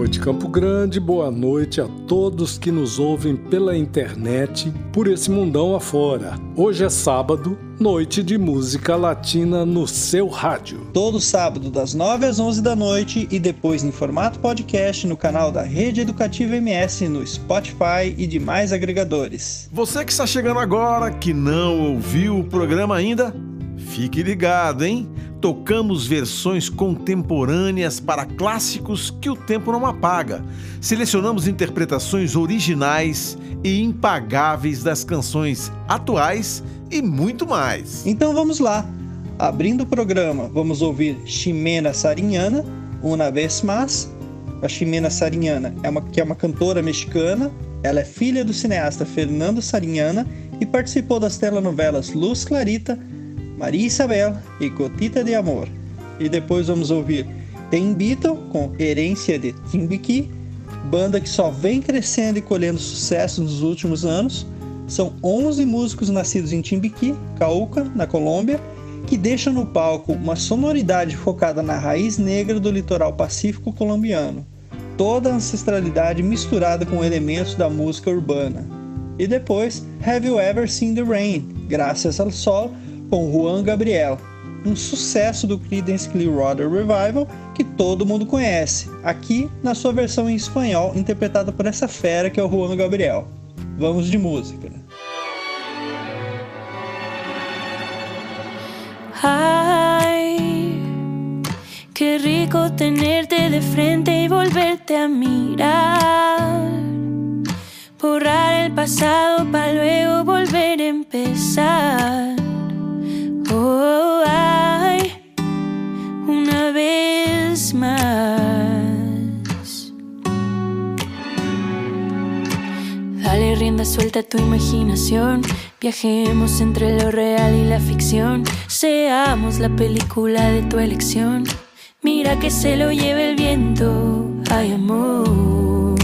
noite, Campo Grande. Boa noite a todos que nos ouvem pela internet por esse mundão afora. Hoje é sábado, noite de música latina no seu rádio. Todo sábado, das 9 às 11 da noite e depois em formato podcast no canal da Rede Educativa MS no Spotify e demais agregadores. Você que está chegando agora, que não ouviu o programa ainda, fique ligado, hein? Tocamos versões contemporâneas para clássicos que o tempo não apaga. Selecionamos interpretações originais e impagáveis das canções atuais e muito mais. Então vamos lá. Abrindo o programa, vamos ouvir Ximena Sariñana, Una Vez Más. A Ximena Sariñana é uma, que é uma cantora mexicana. Ela é filha do cineasta Fernando Sariñana e participou das telenovelas Luz Clarita, Maria Isabel e Gotita de Amor. E depois vamos ouvir The Beatle com Herência de Timbiqui, banda que só vem crescendo e colhendo sucesso nos últimos anos. São 11 músicos nascidos em Timbiqui, Cauca, na Colômbia, que deixam no palco uma sonoridade focada na raiz negra do litoral pacífico colombiano, toda a ancestralidade misturada com elementos da música urbana. E depois, Have You Ever Seen the Rain? Graças ao sol, com Juan Gabriel, um sucesso do Creedence Clearwater Revival que todo mundo conhece, aqui na sua versão em espanhol interpretada por essa fera que é o Juan Gabriel. Vamos de música. Ay, qué rico tenerte de frente y volverte a mirar. Borrar el pasado para luego volver a empezar. Oh, ay, una vez más. Dale rienda suelta a tu imaginación. Viajemos entre lo real y la ficción. Seamos la película de tu elección. Mira que se lo lleve el viento. Ay, amor.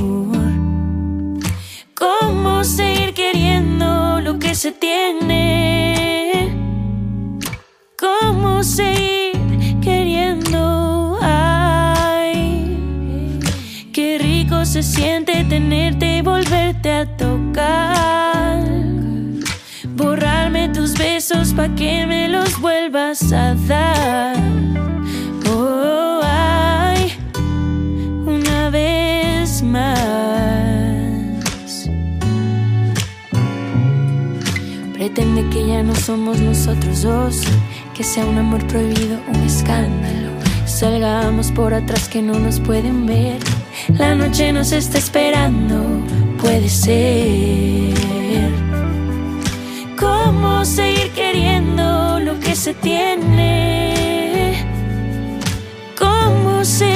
¿Cómo seguir queriendo lo que se tiene? Cómo seguir queriendo. Ay, qué rico se siente tenerte y volverte a tocar. Borrarme tus besos pa' que me los vuelvas a dar. Oh, ay, una vez más. Pretende que ya no somos nosotros dos que sea un amor prohibido, un escándalo. Salgamos por atrás que no nos pueden ver. La noche nos está esperando, puede ser. ¿Cómo seguir queriendo lo que se tiene? ¿Cómo seguir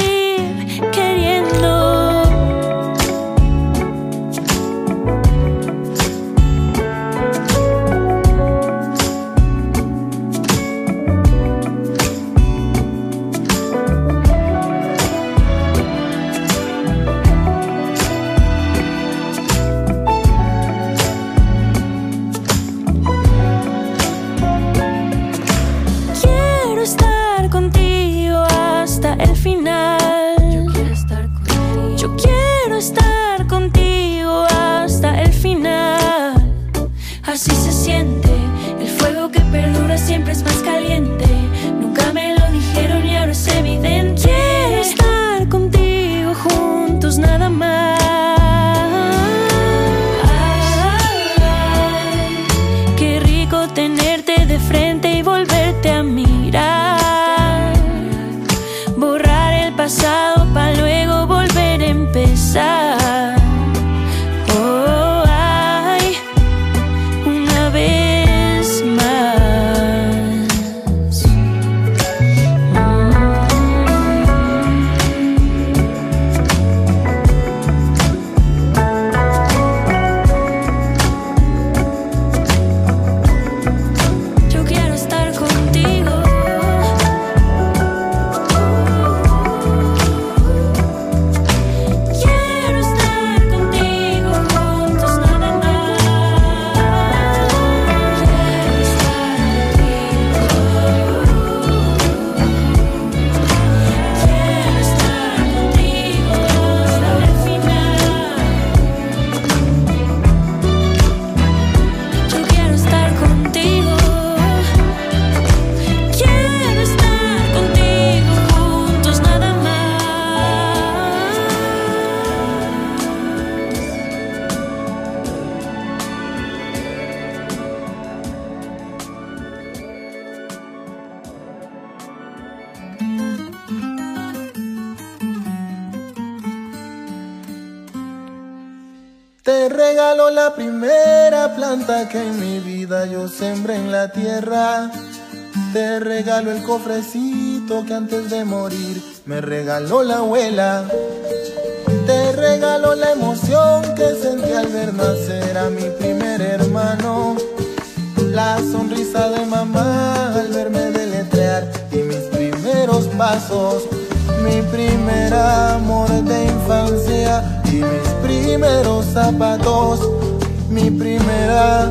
sembré en la tierra. Te regalo el cofrecito que antes de morir me regaló la abuela. Te regalo la emoción que sentí al ver nacer a mi primer hermano. La sonrisa de mamá al verme deletrear y mis primeros pasos. Mi primer amor de infancia y mis primeros zapatos. Mi primera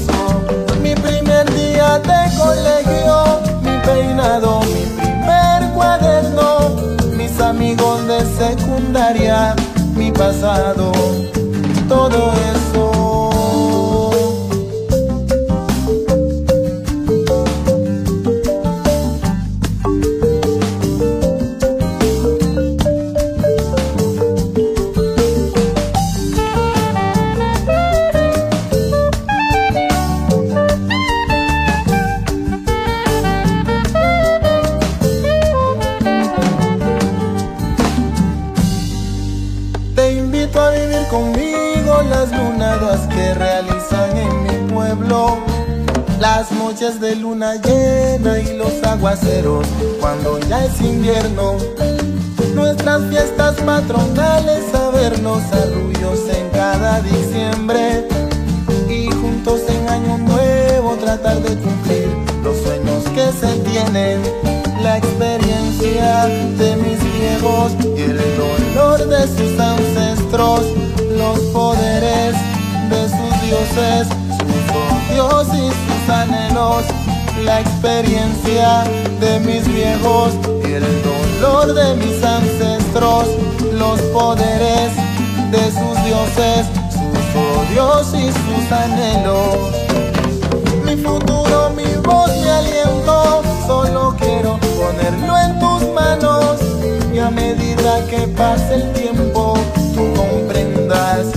Colegio, mi peinado, mi primer cuaderno, mis amigos de secundaria, mi pasado, todo eso. Sus ancestros. Los poderes de sus dioses, sus odios y sus anhelos. La experiencia de mis viejos y el dolor de mis ancestros. Los poderes de sus dioses, sus odios y sus anhelos. Mi futuro, mi voz, mi aliento, solo quiero ponerlo en. A medida que pase el tiempo, tú comprendas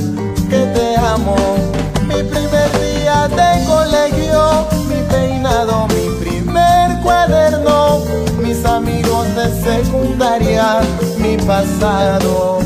que te amo. Mi primer día de colegio, mi peinado, mi primer cuaderno, mis amigos de secundaria, mi pasado,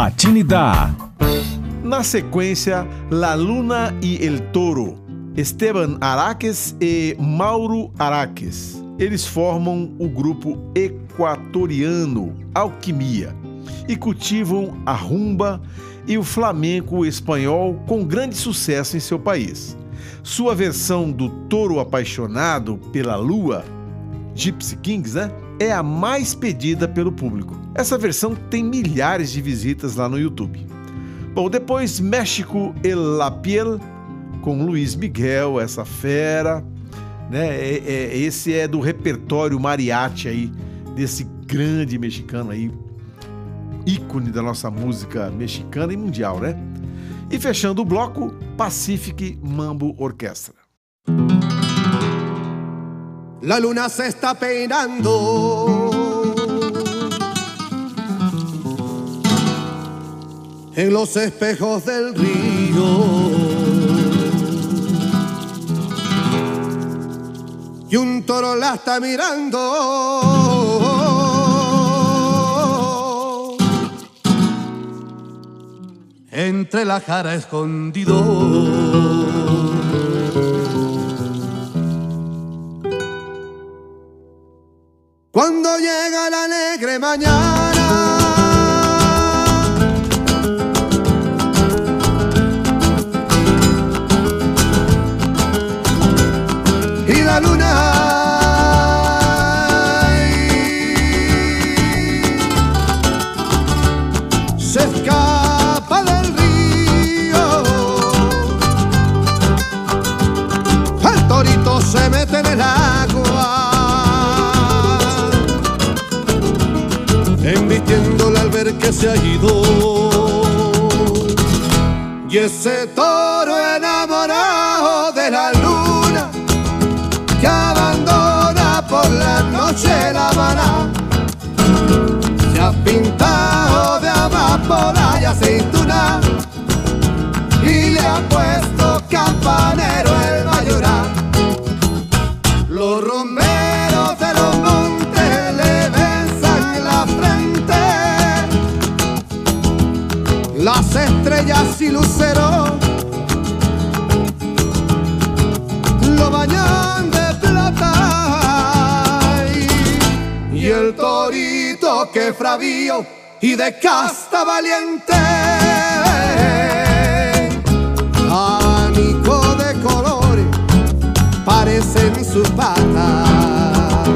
Latinidad. Na sequência, La Luna e El Toro, Esteban Araques e Mauro Araques. Eles formam o grupo equatoriano Alquimia e cultivam a rumba e o flamenco espanhol com grande sucesso em seu país. Sua versão do Toro Apaixonado pela Lua, Gypsy Kings, né? É a mais pedida pelo público. Essa versão tem milhares de visitas lá no YouTube. Bom, depois México El La Piel, com Luiz Miguel, essa fera. Né? É, é, esse é do repertório mariachi aí, desse grande mexicano aí, ícone da nossa música mexicana e mundial, né? E fechando o bloco, Pacific Mambo Orquestra. La luna se está peinando en los espejos del río. Y un toro la está mirando entre la cara escondido. Cuando llega la alegre mañana, se ha ido. Y ese toro enamorado de la luna que abandona por la noche que fravío y de casta valiente. Abanico de colores parecen sus patas.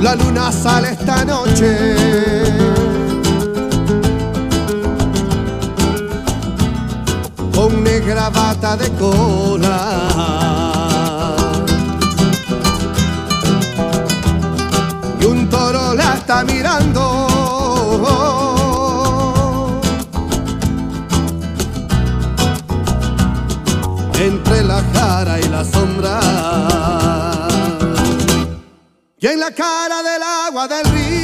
La luna sale esta noche. Negra bata de cola. Y un toro la está mirando. Entre la cara y la sombra. Y en la cara del agua del río.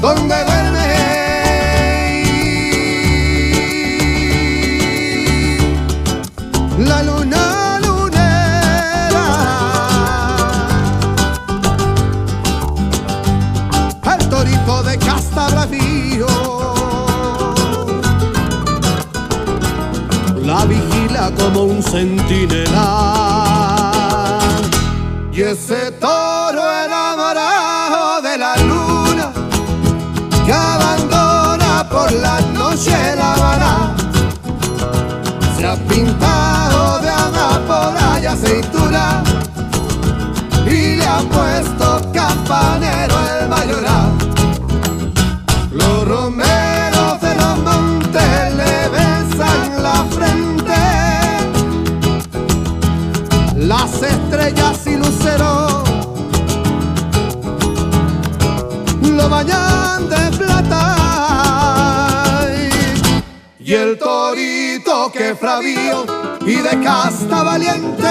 Donde duerme la luna lunera. El torito de casta bravío. la vigila como un centinela. Y ese toro la noche la Habana se ha pintado de amapola y aceituna y le ha puesto campanero el mayoral. Los romeros de los montes le besan la frente. Las estrellas y luceros lo bañan de Y el torito que fravío y de casta valiente.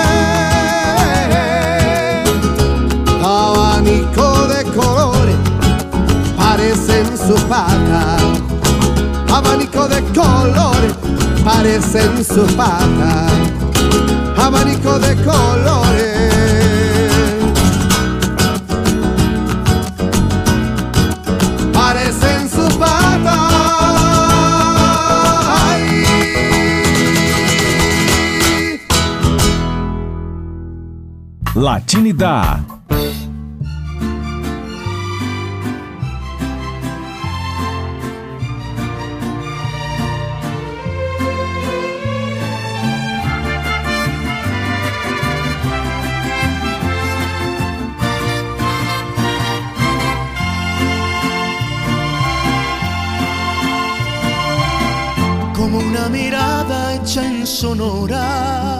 Abanico de colores parecen sus patas abanico de colores, parecen sus patas, abanico de colores. Latinidad. como una mirada hecha en Sonora,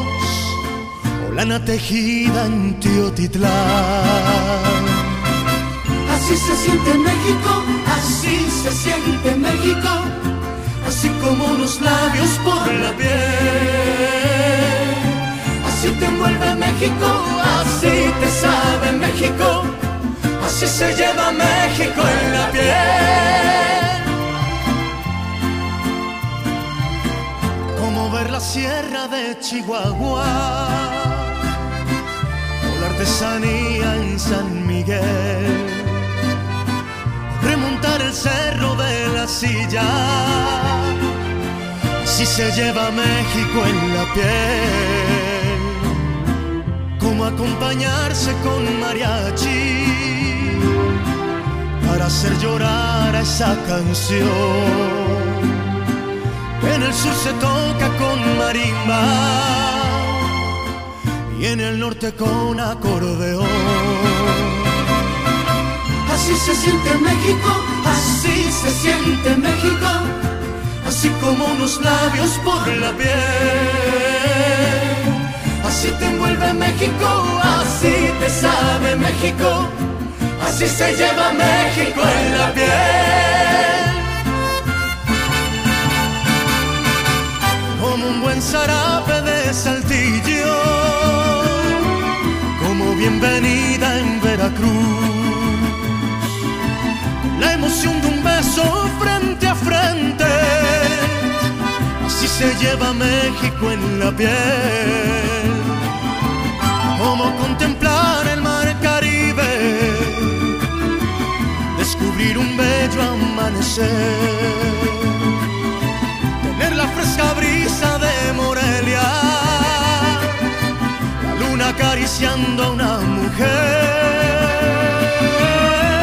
o lana tejida en Teotitlán. Así se siente México, así se siente México, así como unos labios por la piel. Así te envuelve México, así te sabe México, así se lleva México en la piel. como ver la sierra de Chihuahua artesanía en San Miguel, remontar el cerro de la silla, si se lleva México en la piel, como acompañarse con mariachi. Para hacer llorar a esa canción. En el sur se toca con marimba y en el norte con acordeón. Así se siente México, así se siente México, así como unos labios por la piel. Así te envuelve México, así te sabe México, así se lleva México en la piel. como un buen zarape saltillo, como bienvenida en Veracruz, la emoción de un beso frente a frente, así se lleva México en la piel, como contemplar el mar Caribe, descubrir un bello amanecer la fresca brisa de Morelia, la luna acariciando a una mujer.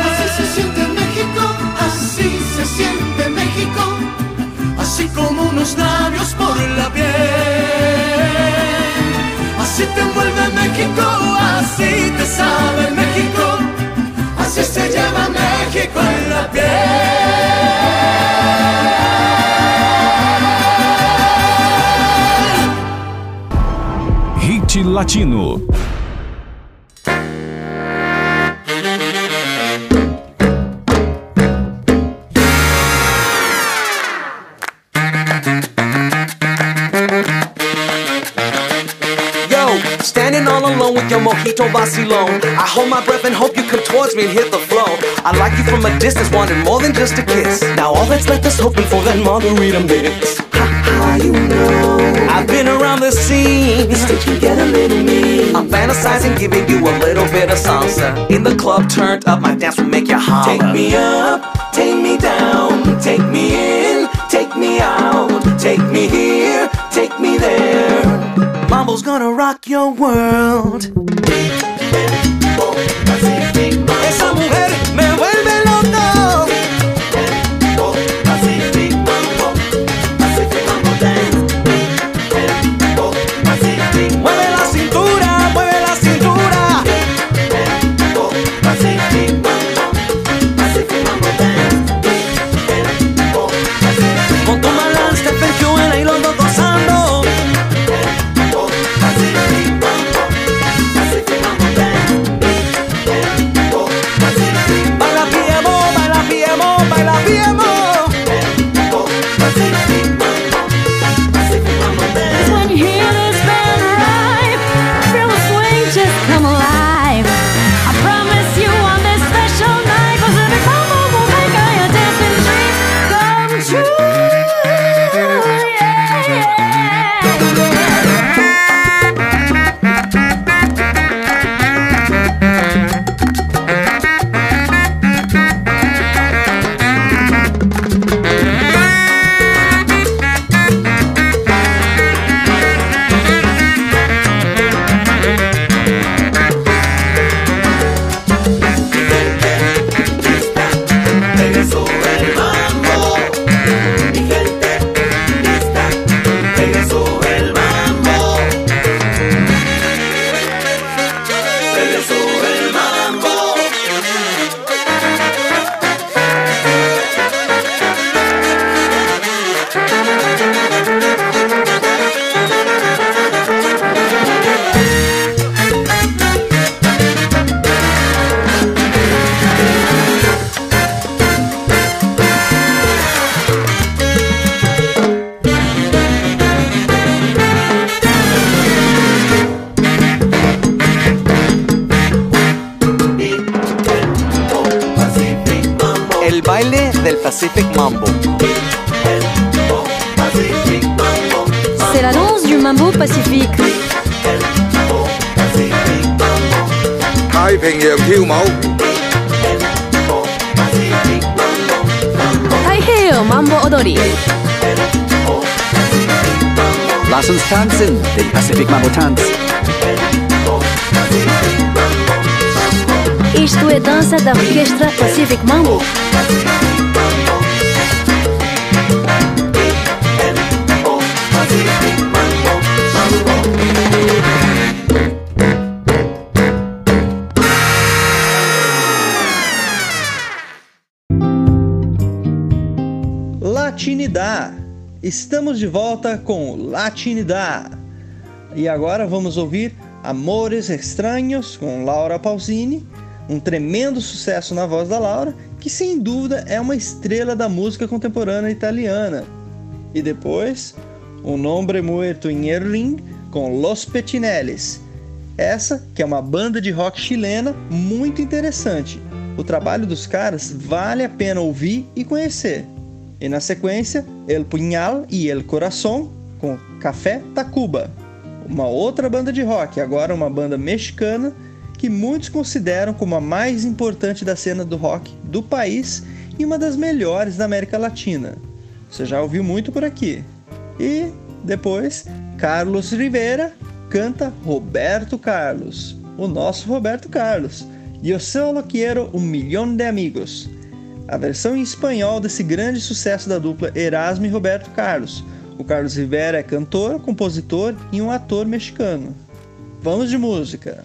Así se siente México, así se siente México, así como unos labios por la piel. Así te envuelve México, así te sabe México, así se lleva México en la piel. Latino. Yo, standing all alone with your mojito vacilón. I hold my breath and hope you come towards me and hit the flow. I like you from a distance, wanting more than just a kiss. Now all that's left is hoping for that margarita mix. How you know? I've been around the scene. Did you get a little mean? I'm fantasizing, giving you a little bit of salsa. In the club, turned up, my dance will make you holler. Take me up, take me down, take me in, take me out, take me here, take me there. Mambo's gonna rock your world. Esa mujer me De volta com Latinidad. E agora vamos ouvir Amores Estranhos com Laura Pausini, um tremendo sucesso na voz da Laura, que sem dúvida é uma estrela da música contemporânea italiana. E depois, O Nombre Muerto em Erling com Los Petinellis. Essa que é uma banda de rock chilena muito interessante. O trabalho dos caras vale a pena ouvir e conhecer. E na sequência, El Punhal e El Corazón com Café Tacuba. Uma outra banda de rock, agora uma banda mexicana que muitos consideram como a mais importante da cena do rock do país e uma das melhores da América Latina. Você já ouviu muito por aqui. E depois, Carlos Rivera canta Roberto Carlos, o nosso Roberto Carlos. Eu solo quiero um milhão de amigos. A versão em espanhol desse grande sucesso da dupla Erasmo e Roberto Carlos. O Carlos Rivera é cantor, compositor e um ator mexicano. Vamos de música.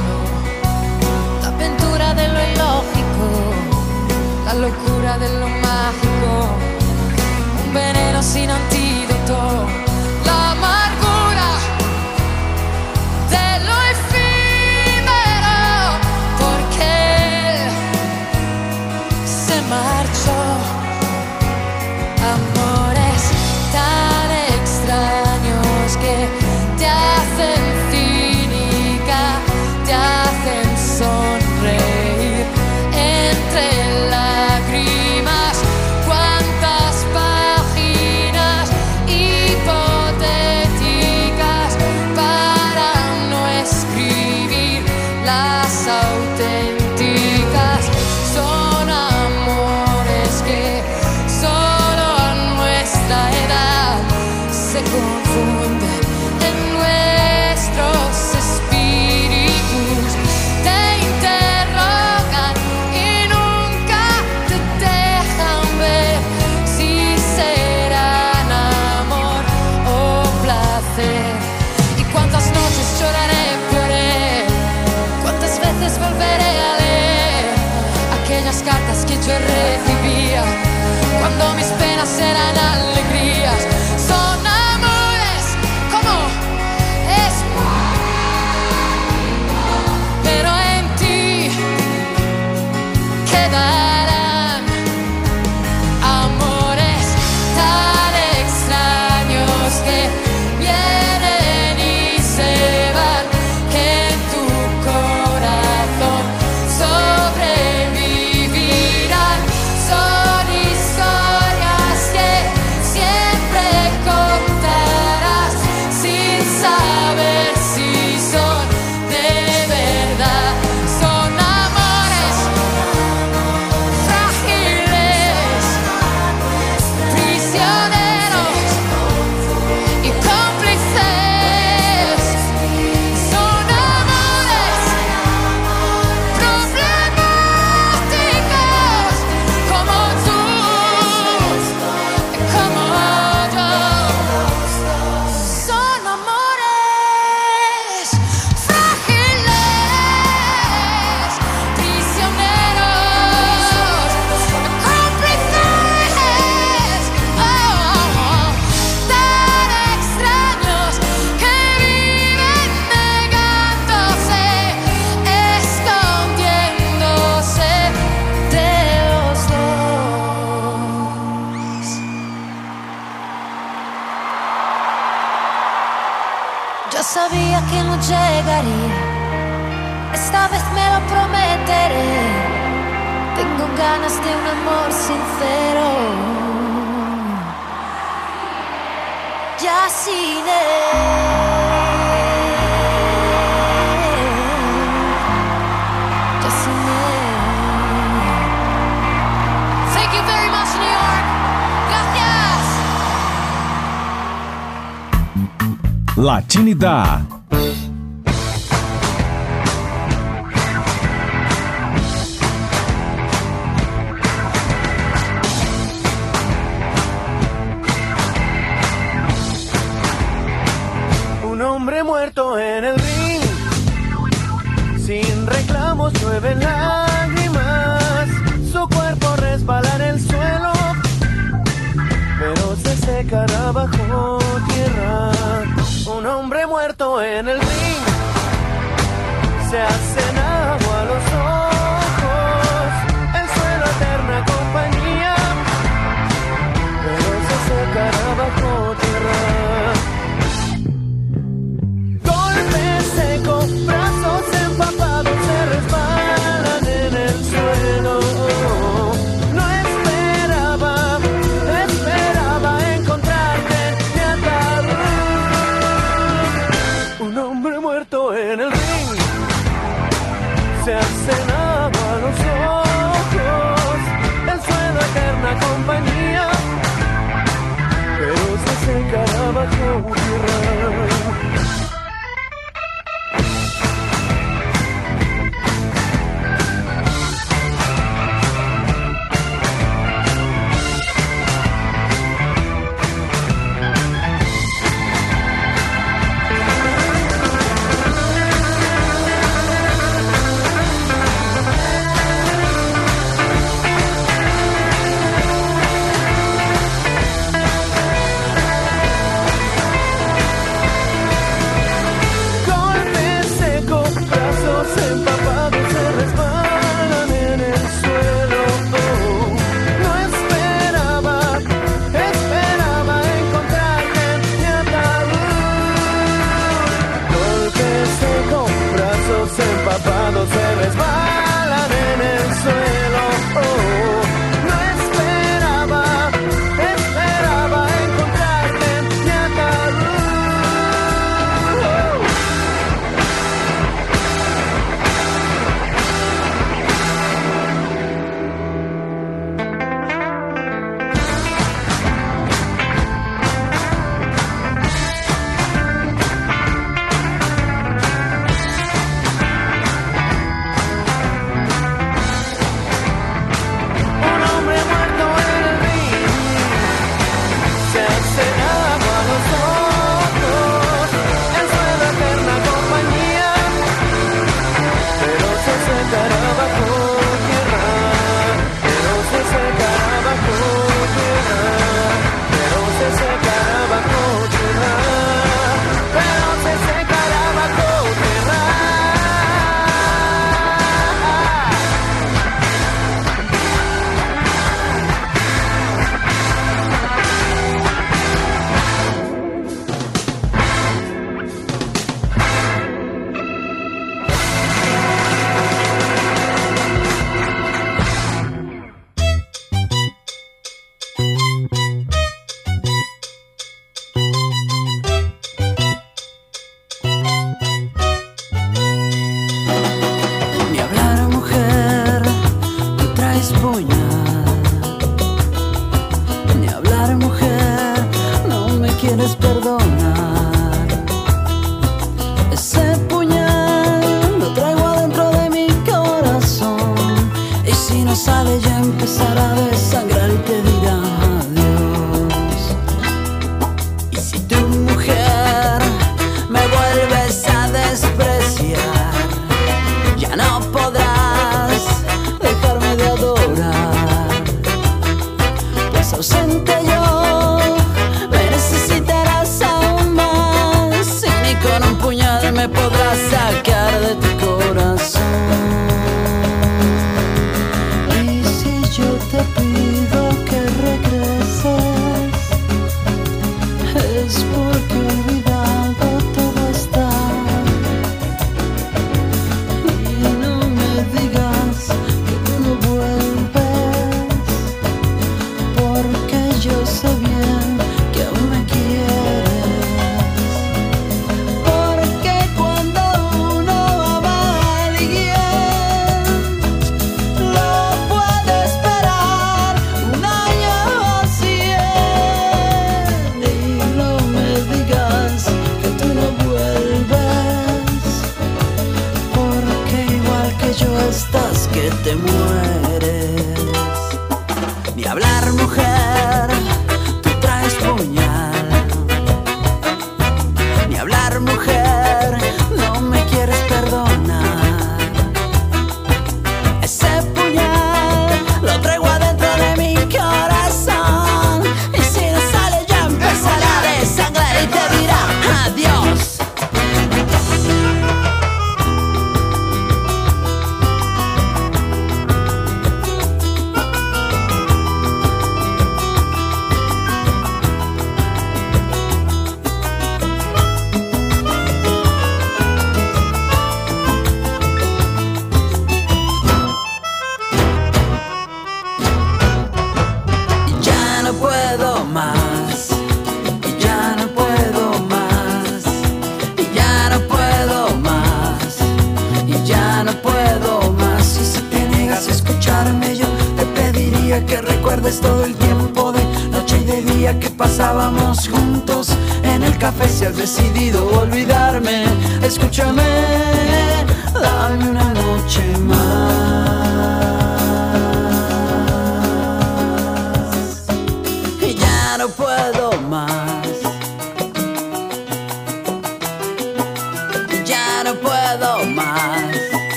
locura de lo cero. Ya sin Thank you very much, New York. Gracias. Latinidad.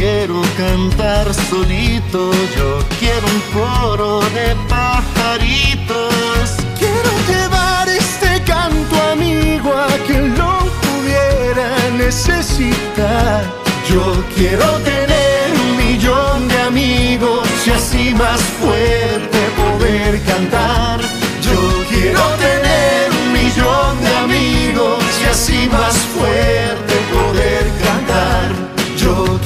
Quiero cantar solito, yo quiero un coro de pajaritos. Quiero llevar este canto amigo a quien lo pudiera necesitar. Yo quiero tener un millón de amigos y así más fuerte poder cantar. Yo quiero tener un millón de amigos y así más fuerte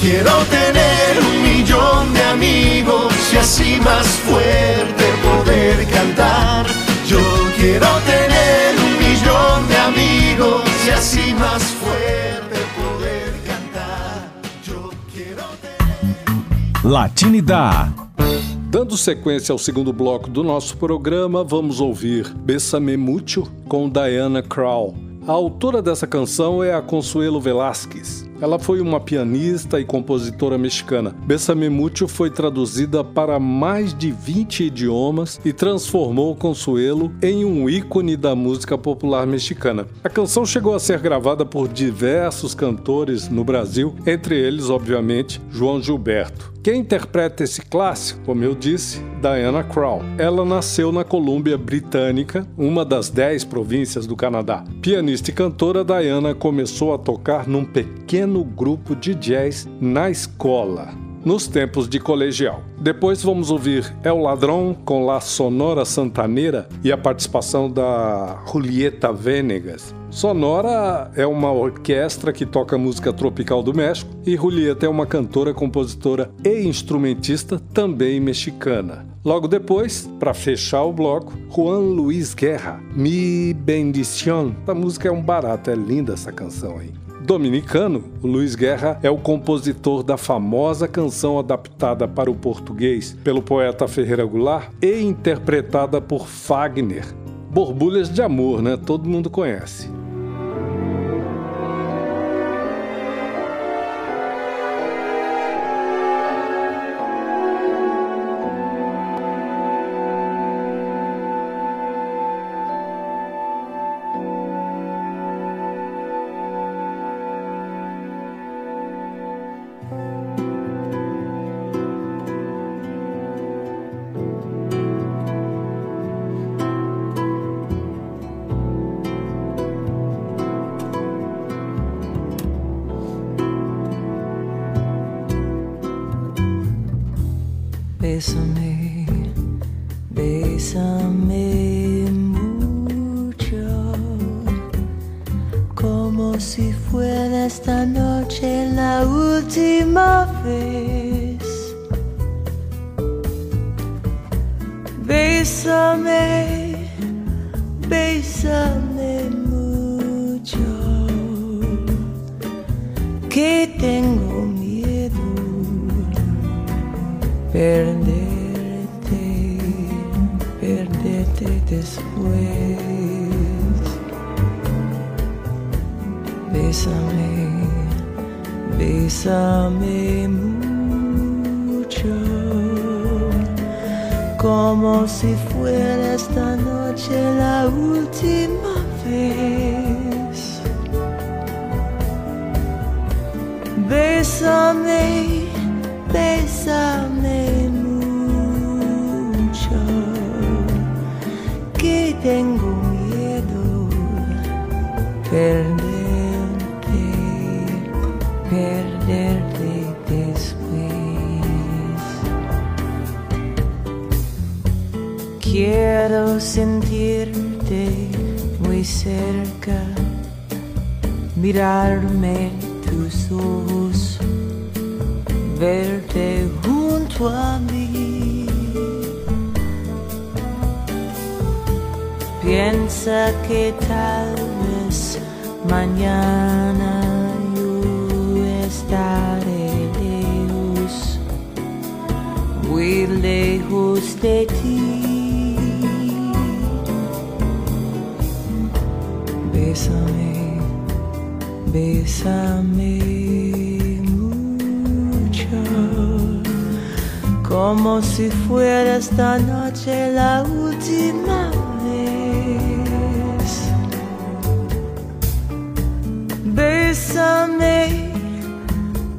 quiero tener un millón de amigos y así más fuerte poder cantar. Yo quiero tener un millón de amigos y así más fuerte poder cantar. Yo quiero Latinidad. Dando sequência ao segundo bloco do nosso programa, vamos ouvir Bessame Mucho com Diana Krall. A autora dessa canção é a Consuelo Velázquez. Ela foi uma pianista e compositora mexicana. Bessame Mucho foi traduzida para mais de 20 idiomas e transformou Consuelo em um ícone da música popular mexicana. A canção chegou a ser gravada por diversos cantores no Brasil, entre eles, obviamente, João Gilberto. Quem interpreta esse clássico, como eu disse, Diana Krall. Ela nasceu na Colômbia Britânica, uma das dez províncias do Canadá. Pianista e cantora, Diana começou a tocar num pequeno grupo de jazz na escola, nos tempos de colegial. Depois vamos ouvir El Ladrão com La Sonora Santaneira e a participação da Julieta Venegas. Sonora é uma orquestra que toca música tropical do México e Julieta é uma cantora, compositora e instrumentista também mexicana. Logo depois, para fechar o bloco, Juan Luiz Guerra, Mi Bendición. A música é um barato, é linda essa canção aí. Dominicano, Luiz Guerra é o compositor da famosa canção adaptada para o português pelo poeta Ferreira Goulart e interpretada por Fagner. Borbulhas de Amor, né? Todo mundo conhece. Bésame, bésame mucho, que tengo miedo perderte, perderte después. Bésame, bésame mucho, como si fuera esta noche la última vez. Bésame, bésame mucho, que tengo miedo perderte, mirarme tus ojos verte junto a mí. Piensa que tal vez Mañana yo estaré lejos, muy lejos de ti. Como si fuera esta noche la última vez. Bésame,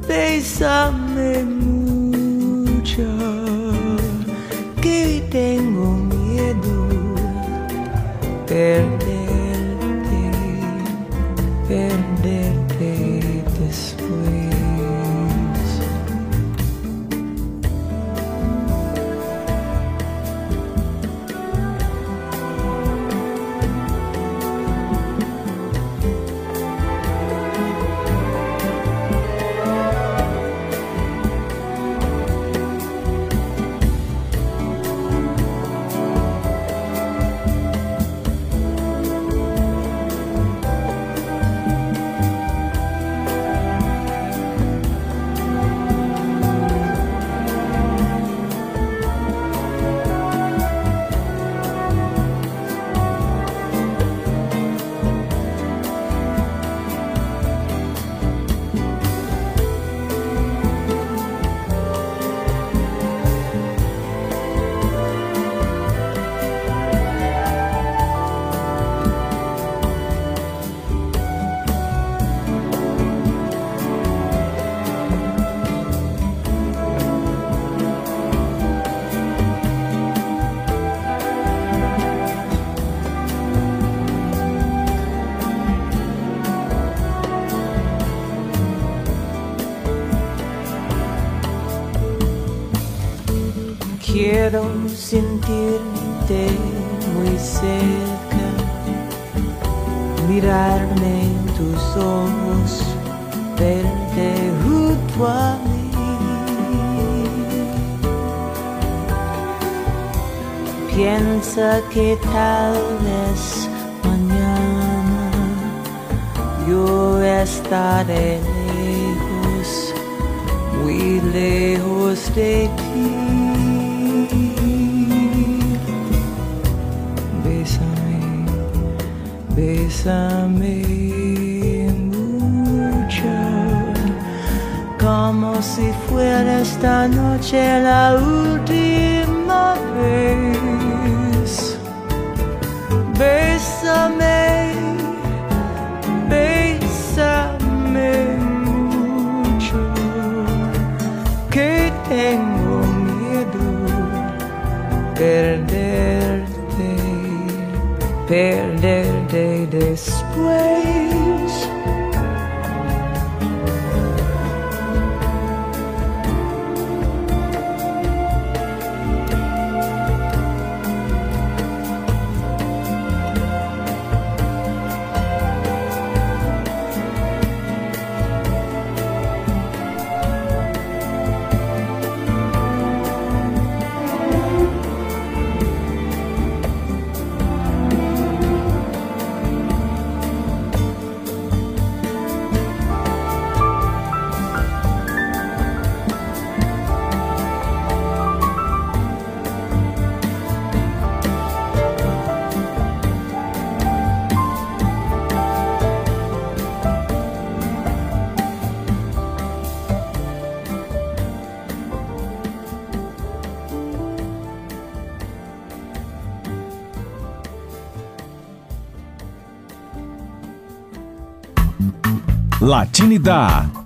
bésame Quiero sentirte muy cerca, mirarme en tus ojos, verte junto a mí. Piensa que tal vez mañana yo estaré lejos, muy lejos de ti. Bésame mucho, como si fuera esta noche la última vez. Bésame, bésame mucho, que tengo miedo perderte, perderte después. Latinidá.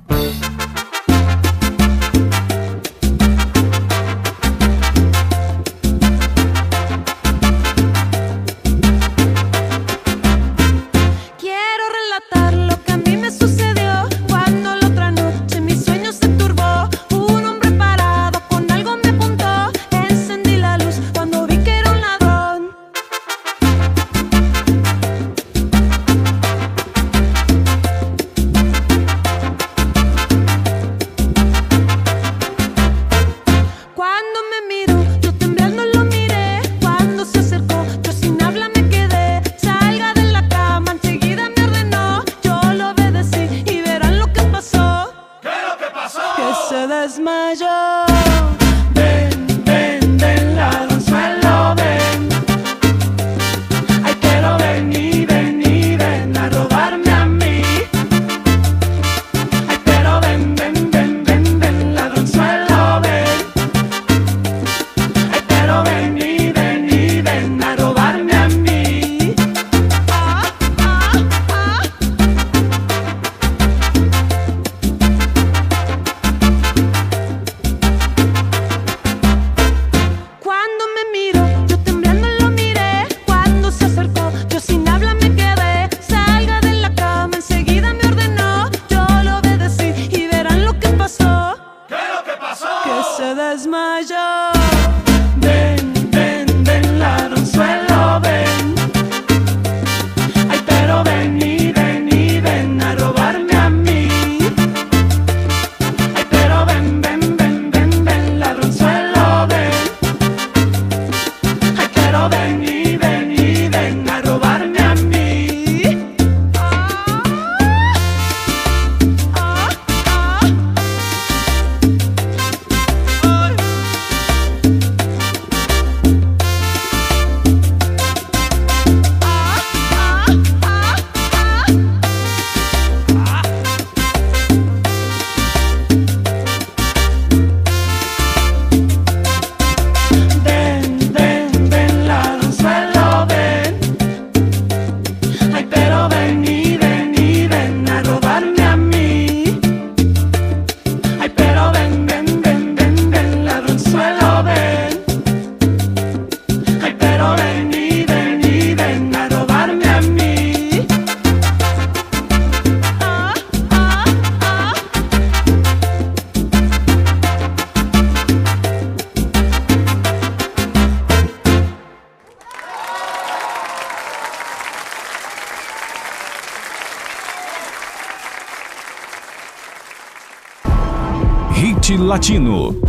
Latino.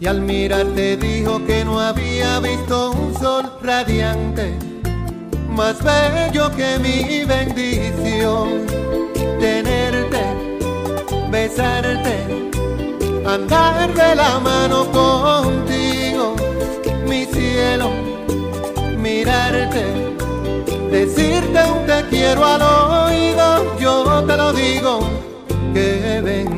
Y al mirarte dijo que no había visto un sol radiante más bello que mi bendición. Tenerte, besarte, andar de la mano contigo, mi cielo, mirarte, decirte un te quiero al oído, yo te lo digo, qué bendición.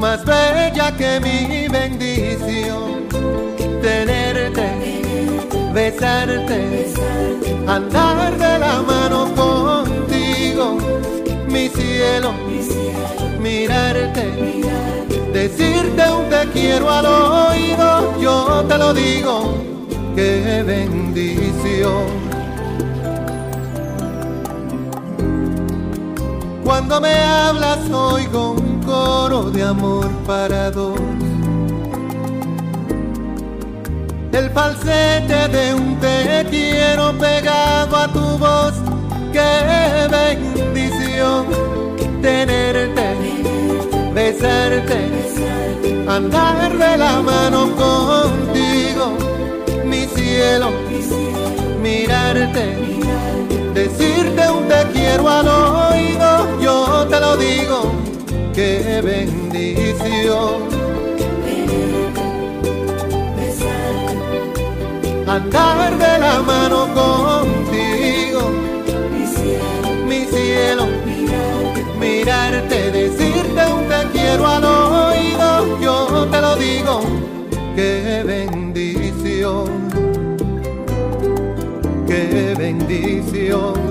más bella que mi bendición. Tenerte, besarte, andar de la mano contigo, mi cielo, mirarte, decirte un te quiero al oído, yo te lo digo, qué bendición. Cuando me hablas oigo coro de amor para dos. El falsete de un te quiero pegado a tu voz. Qué bendición tenerte, besarte, andar de la mano contigo, mi cielo, mirarte, decirte un te quiero al oído, yo te lo digo, qué bendición. Andar de la mano contigo, mi cielo, mirarte, decirte un te quiero al oído, yo te lo digo, qué bendición, qué bendición.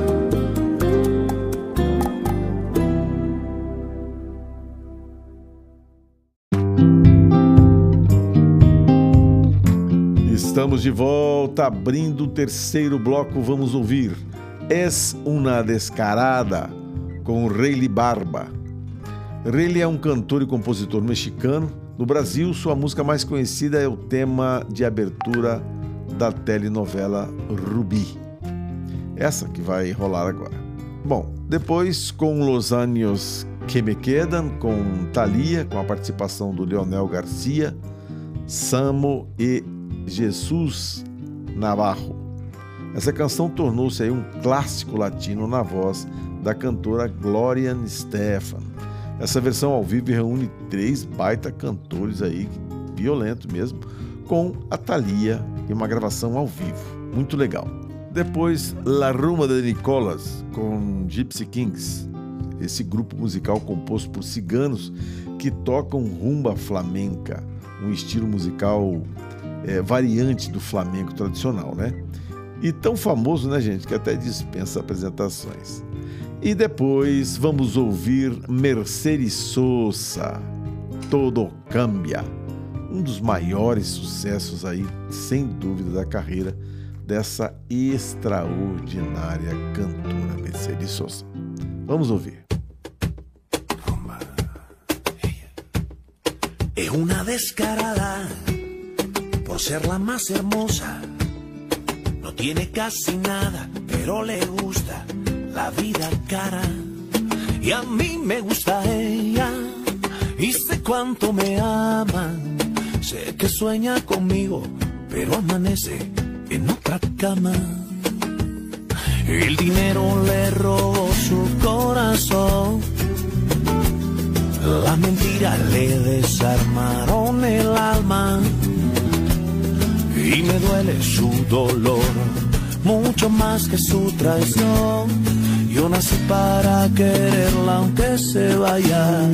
Estamos de volta, abrindo o terceiro bloco, vamos ouvir Es una descarada com Rayleigh Barba. Rayleigh é um cantor e compositor mexicano. No Brasil, sua música mais conhecida é o tema de abertura da telenovela Rubi. Essa que vai rolar agora. Bom, depois com Los Años que me quedan, com Thalia, com a participação do Leonel Garcia, Samo e Jesus Navarro. Essa canção tornou-se um clássico latino na voz da cantora Gloria Stefan. Essa versão ao vivo reúne três baita cantores aí, violento mesmo, com a Thalia e uma gravação ao vivo. Muito legal. Depois, La Ruma de Nicolas, com Gypsy Kings, esse grupo musical composto por ciganos que tocam rumba flamenca, um estilo musical é, variante do flamenco tradicional, né? E tão famoso, né, gente, que até dispensa apresentações. E depois vamos ouvir Mercedes Sosa, Todo Cambia, um dos maiores sucessos aí, sem dúvida, da carreira dessa extraordinária cantora Mercedes Sosa. Vamos ouvir. Es una descarada por ser la más hermosa. No tiene casi nada, pero le gusta la vida cara. Y a mí me gusta ella, y sé cuánto me ama. Sé que sueña conmigo, pero amanece en otra cama. El dinero le robó su corazón. La mentira le desarmaron el alma y me duele su dolor mucho más que su traición. Yo nací para quererla aunque se vaya.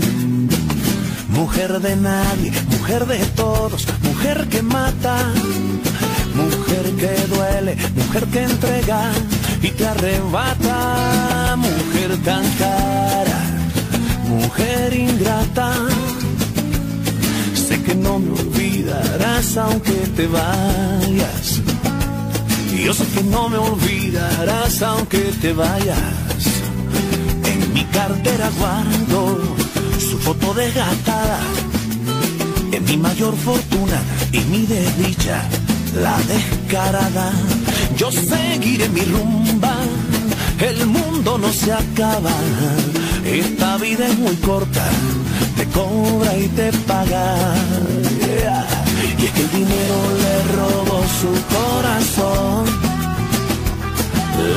Mujer de nadie, mujer de todos, mujer que mata, mujer que duele, mujer que entrega y te arrebata, mujer tan cara, mujer ingrata. Que no me olvidarás aunque te vayas. Yo sé que no me olvidarás aunque te vayas. En mi cartera guardo su foto desgastada. En mi mayor fortuna y mi desdicha, la descarada. Yo seguiré mi rumba, el mundo no se acaba. Esta vida es muy corta, te cobra y te paga. Y es que el dinero le robó su corazón.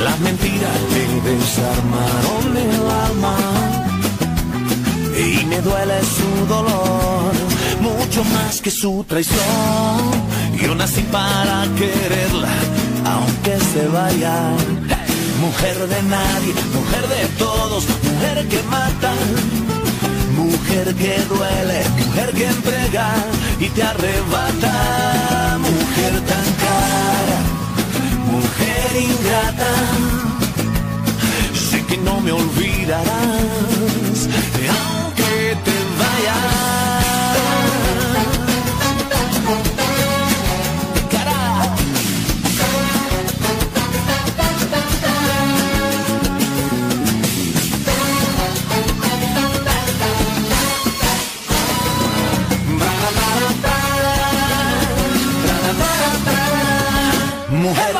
Las mentiras le desarmaron el alma. Y me duele su dolor, mucho más que su traición. Yo nací para quererla, aunque se vaya. Mujer de nadie, mujer de todos, mujer que mata. Mujer que duele, mujer que entrega y te arrebata. Mujer tan cara, mujer ingrata. Sé que no me olvidarás, aunque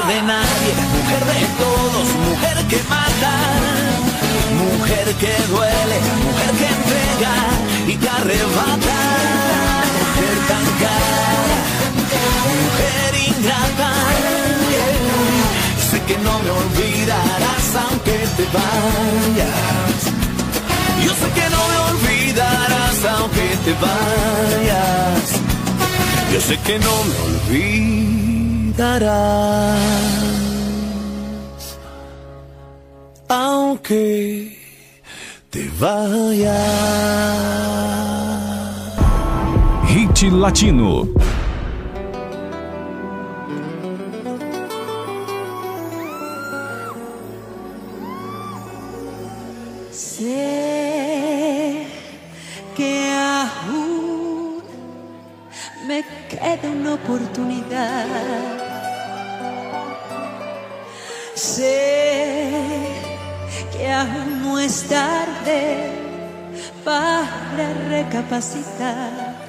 de nadie, mujer de todos, mujer que mata, mujer que duele, mujer que entrega y te arrebata, mujer tan cara, mujer ingrata. Sé que no me olvidarás aunque te vayas. Yo sé que no me olvidarás aunque te vayas. Yo sé que no me olvidarás. darás, aunque te vayas. Hit Latino. Sé que aún me queda una oportunidad sé que aún no es tarde para recapacitar.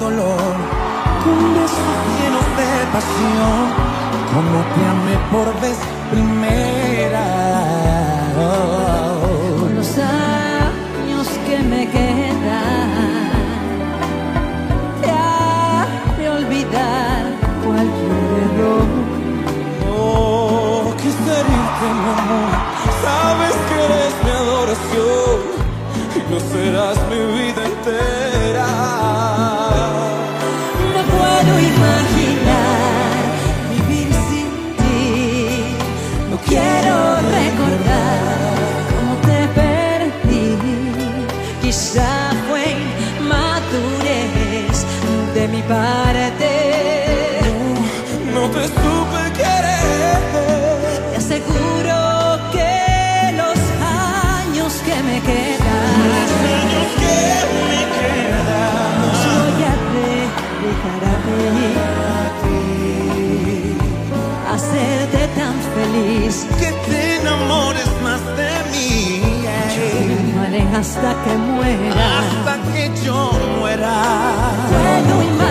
dolor, con besos llenos de pasión, como te amé por vez primera. hasta que muera. Hasta que yo muera. Bueno,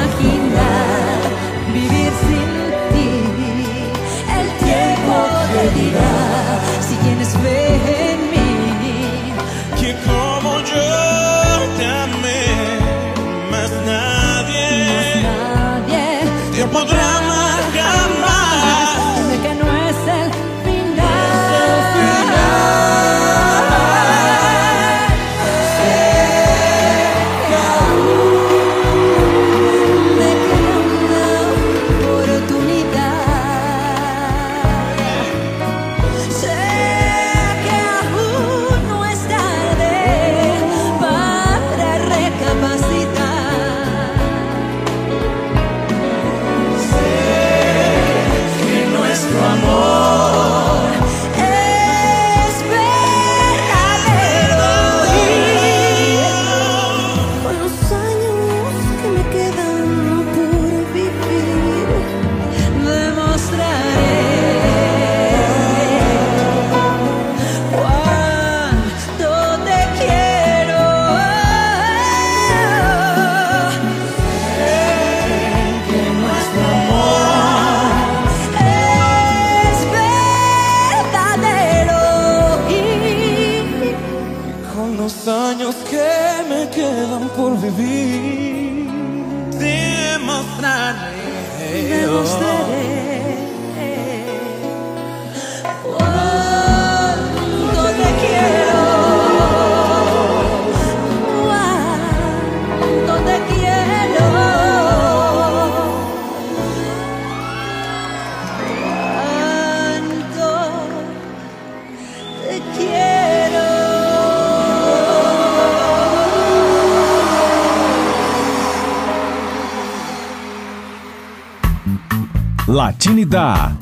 Patine dá.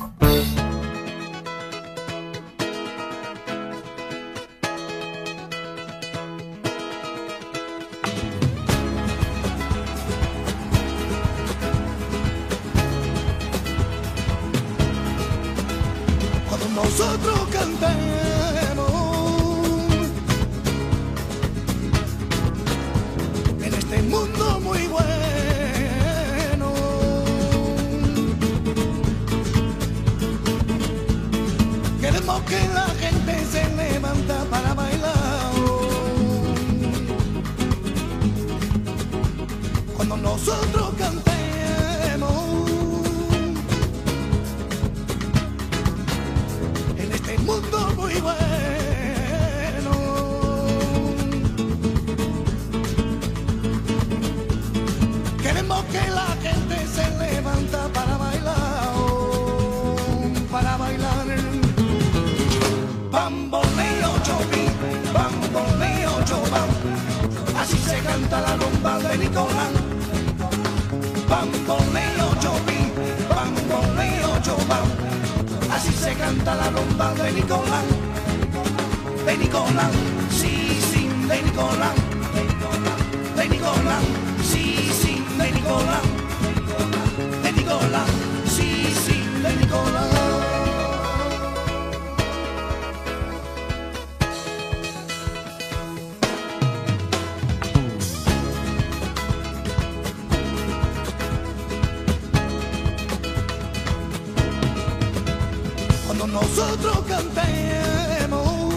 nosotros cantemos.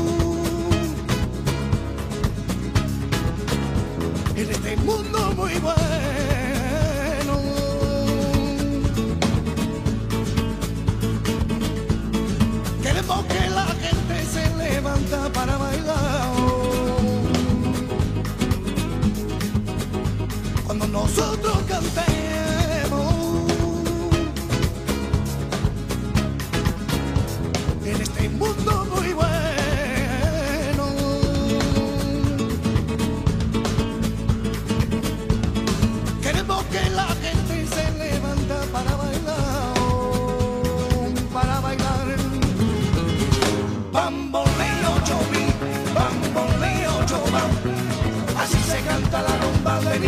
En este mundo muy bueno.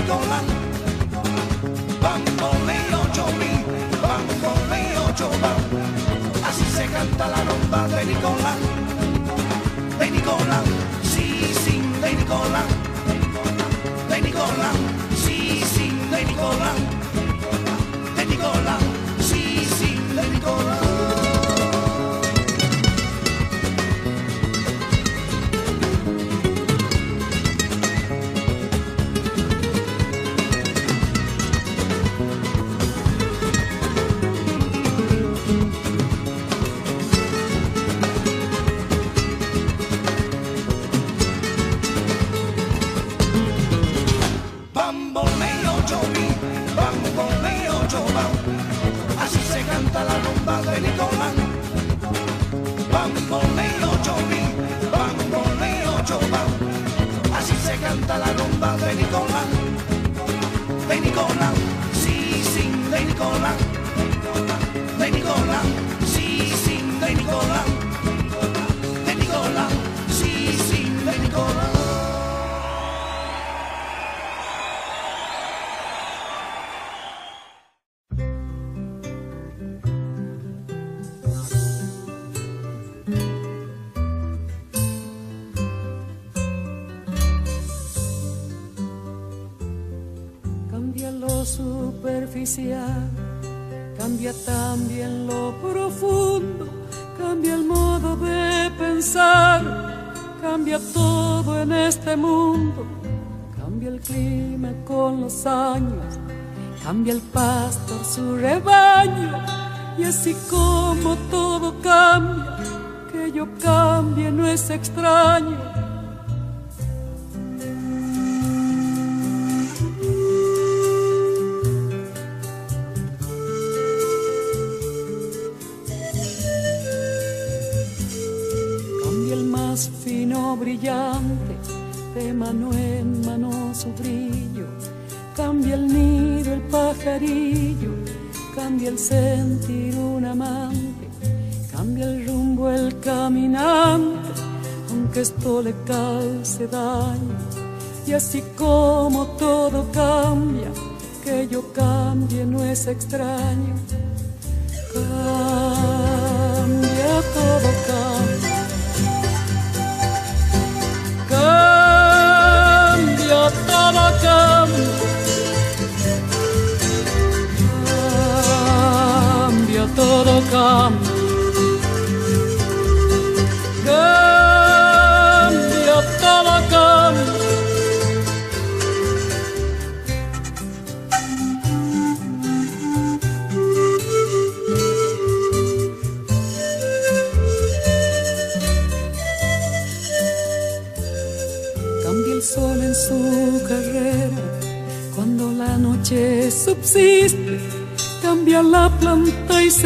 Yolan, Bamboleo Cholín, Bamboleo Cholán. Así se canta la rumba de Nicolás, de Nicolás, sí, sí, de Nicolás, de Nicolás, sí, sí, de Nicolás. así como todo cambia, que yo cambie no es extraño. Y así como todo cambia, que yo cambie no es extraño. Cambia, todo cambia. Cambia, todo cambia. Cambia, todo cambia.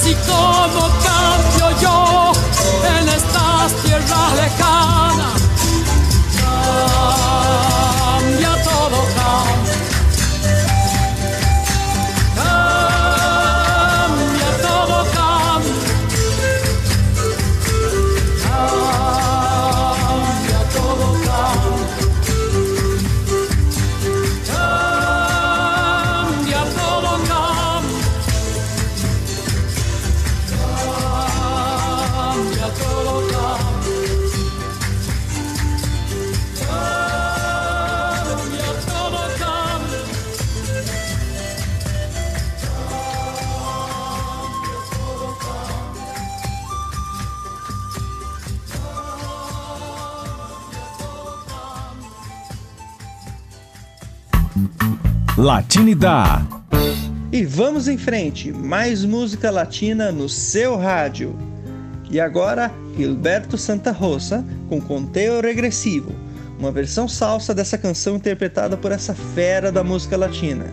así como cambio yo en estas tierras Latinidade. E vamos em frente, mais música latina no seu rádio. E agora, Gilberto Santa Rosa com Conteo Regressivo, uma versão salsa dessa canção interpretada por essa fera da música latina.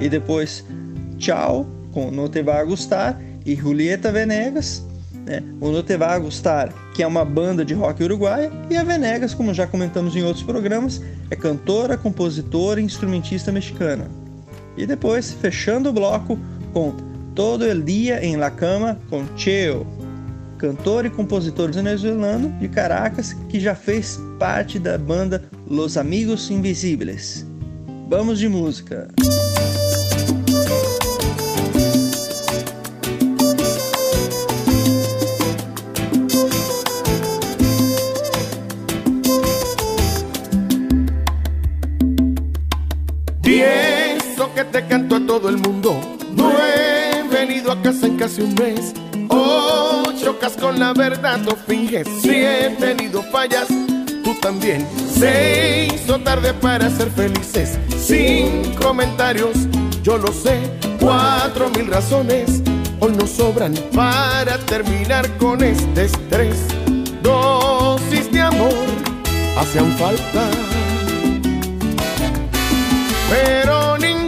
E depois, Tchau com No Te Va Gustar e Julieta Venegas, né? o No Te Va Gustar, que é uma banda de rock uruguaia, e a Venegas, como já comentamos em outros programas, é cantora, compositora e instrumentista mexicana. E depois, fechando o bloco com Todo el Dia em La Cama com Cheo, cantor e compositor venezuelano de Caracas que já fez parte da banda Los Amigos Invisíveis. Vamos de música. Y todo el mundo. No he venido a casa en casi un mes. Oh, chocas con la verdad, no finges. Si he tenido fallas, tú también. Se hizo tarde para ser felices. Sin comentarios, yo lo sé. Cuatro mil razones hoy nos sobran para terminar con este estrés. Dosis de amor hacían falta pero ninguno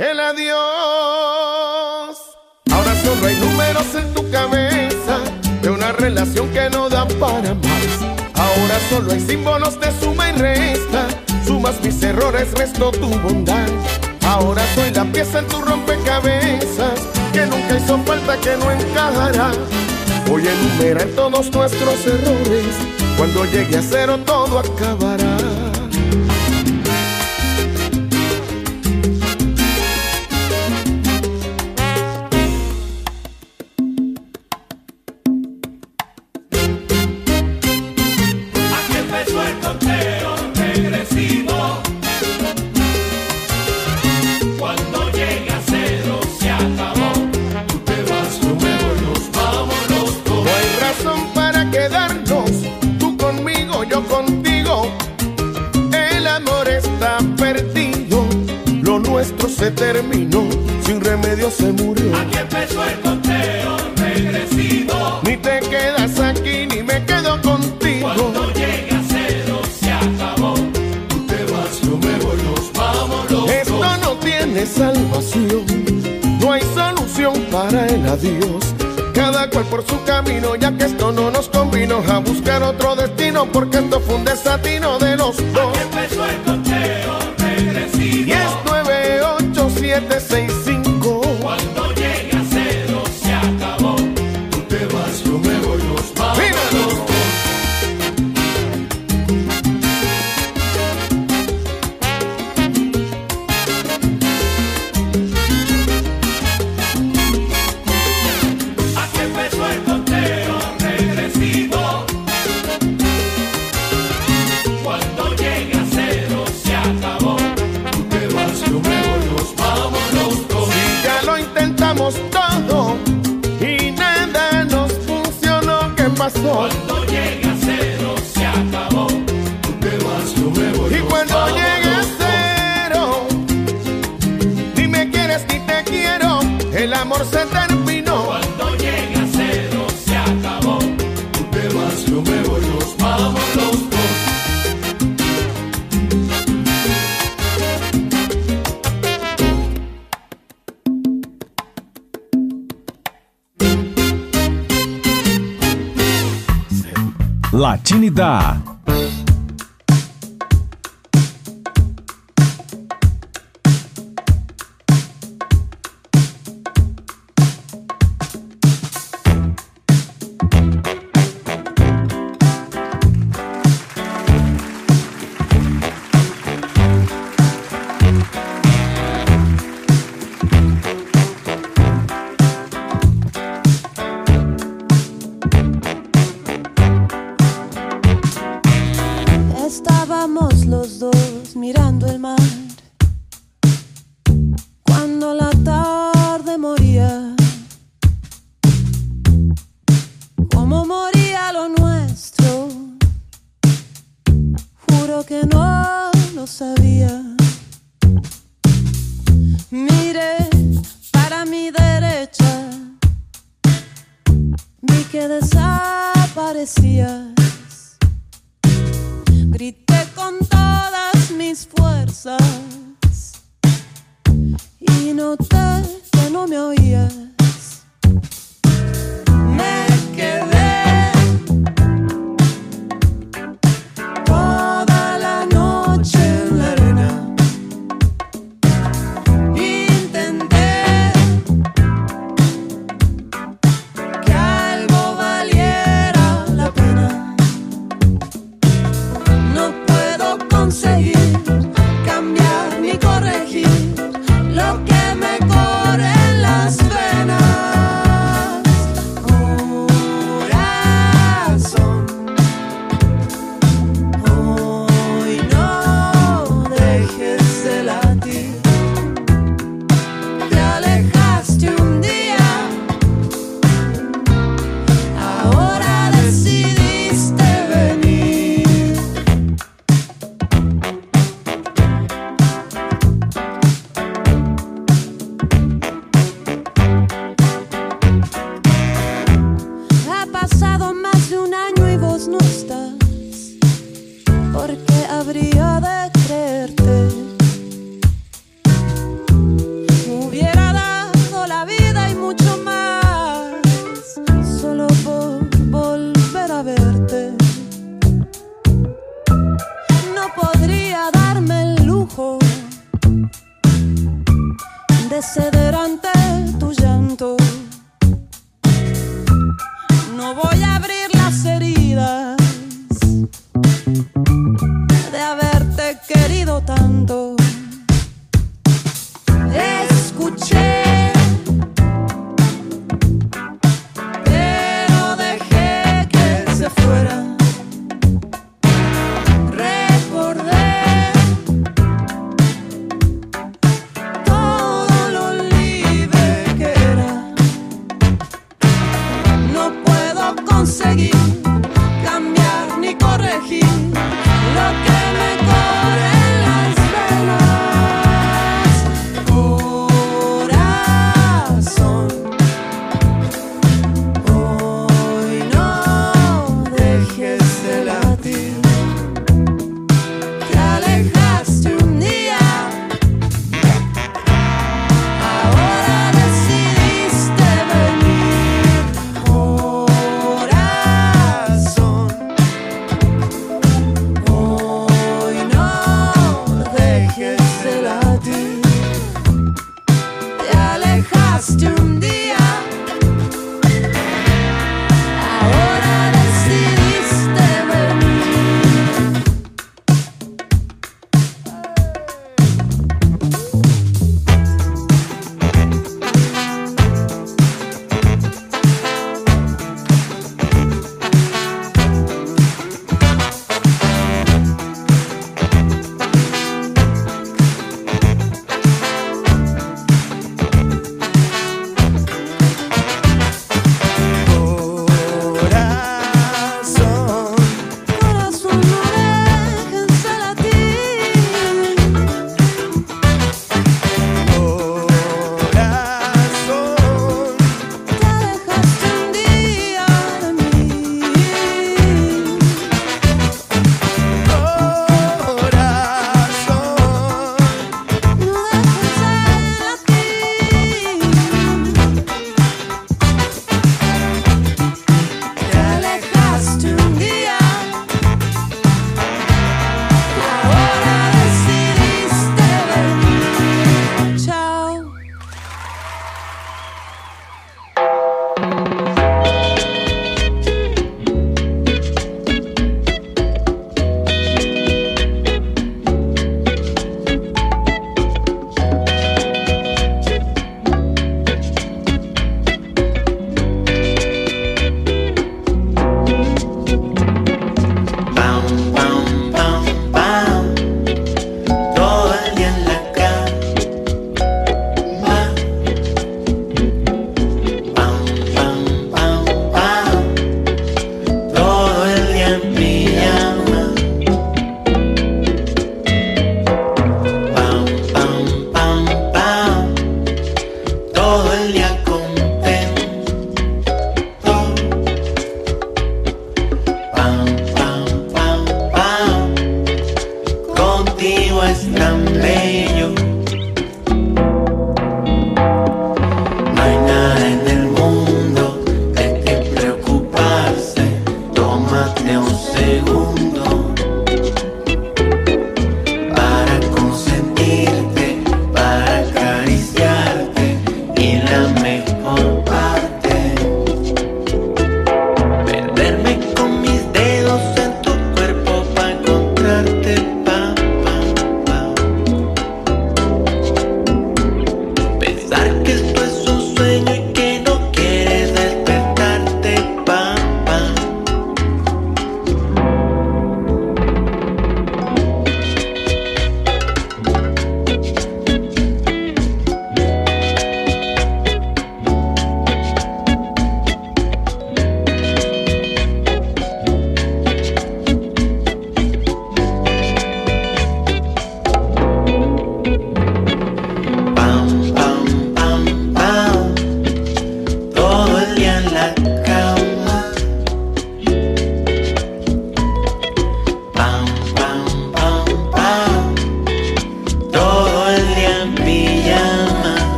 el adiós. Ahora solo hay números en tu cabeza de una relación que no da para más. Ahora solo hay símbolos de suma y resta. Sumas mis errores, resto tu bondad. Ahora soy la pieza en tu rompecabezas que nunca hizo falta, que no encajará. Voy a enumerar todos nuestros errores. Cuando llegue a cero todo acabará. adiós. Cada cual por su camino, ya que esto no nos convino a buscar otro destino, porque esto fue un desatino de los dos. lá.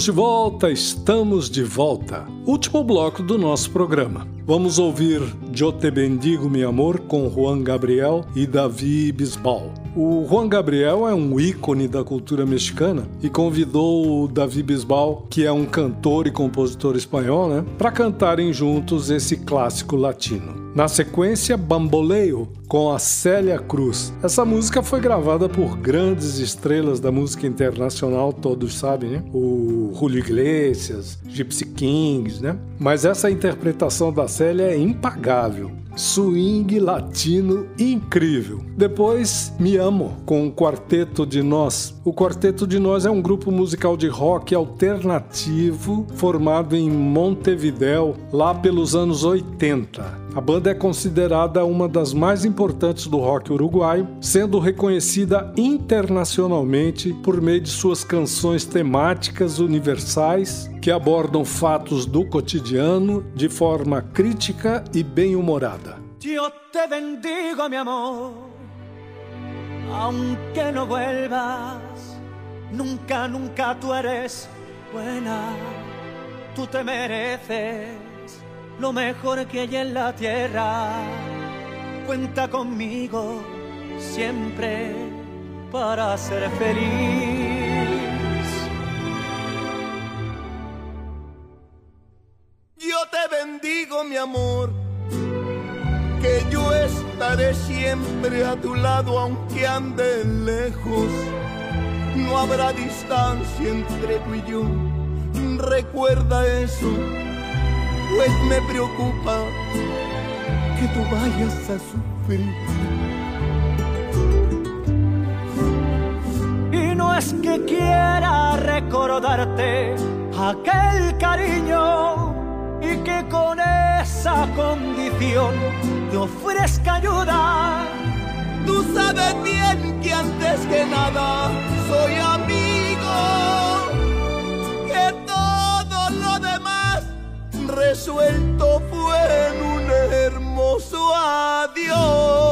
Estamos de volta, estamos de volta. Último bloco do nosso programa. Vamos ouvir Eu Te Bendigo, Meu Amor, com Juan Gabriel e Davi Bisbal. O Juan Gabriel é um ícone da cultura mexicana e convidou o Davi Bisbal, que é um cantor e compositor espanhol, né, para cantarem juntos esse clássico latino. Na sequência, Bamboleio, com a Célia Cruz. Essa música foi gravada por grandes estrelas da música internacional, todos sabem, né? O Julio Iglesias, Gypsy Kings, né? Mas essa interpretação da Célia é impagável. Swing latino incrível. Depois, Me Amo, com o Quarteto de Nós. O Quarteto de Nós é um grupo musical de rock alternativo formado em Montevidéu, lá pelos anos 80. A banda é considerada uma das mais importantes do rock uruguaio, sendo reconhecida internacionalmente por meio de suas canções temáticas universais que abordam fatos do cotidiano de forma crítica e bem-humorada. Yo te bendigo, mi amor, aunque no vuelvas, nunca, nunca tú eres buena, tú te mereces lo mejor que hay en la tierra. Cuenta conmigo siempre para ser feliz. Yo te bendigo, mi amor, que yo estaré siempre a tu lado aunque ande lejos. No habrá distancia entre tú y yo. Recuerda eso, pues me preocupa que tú vayas a sufrir. Y no es que quiera recordarte aquel cariño y que con esa condición te ofrezca ayuda. Tú sabes bien que antes que nada soy amigo, resuelto fue en un hermoso adiós.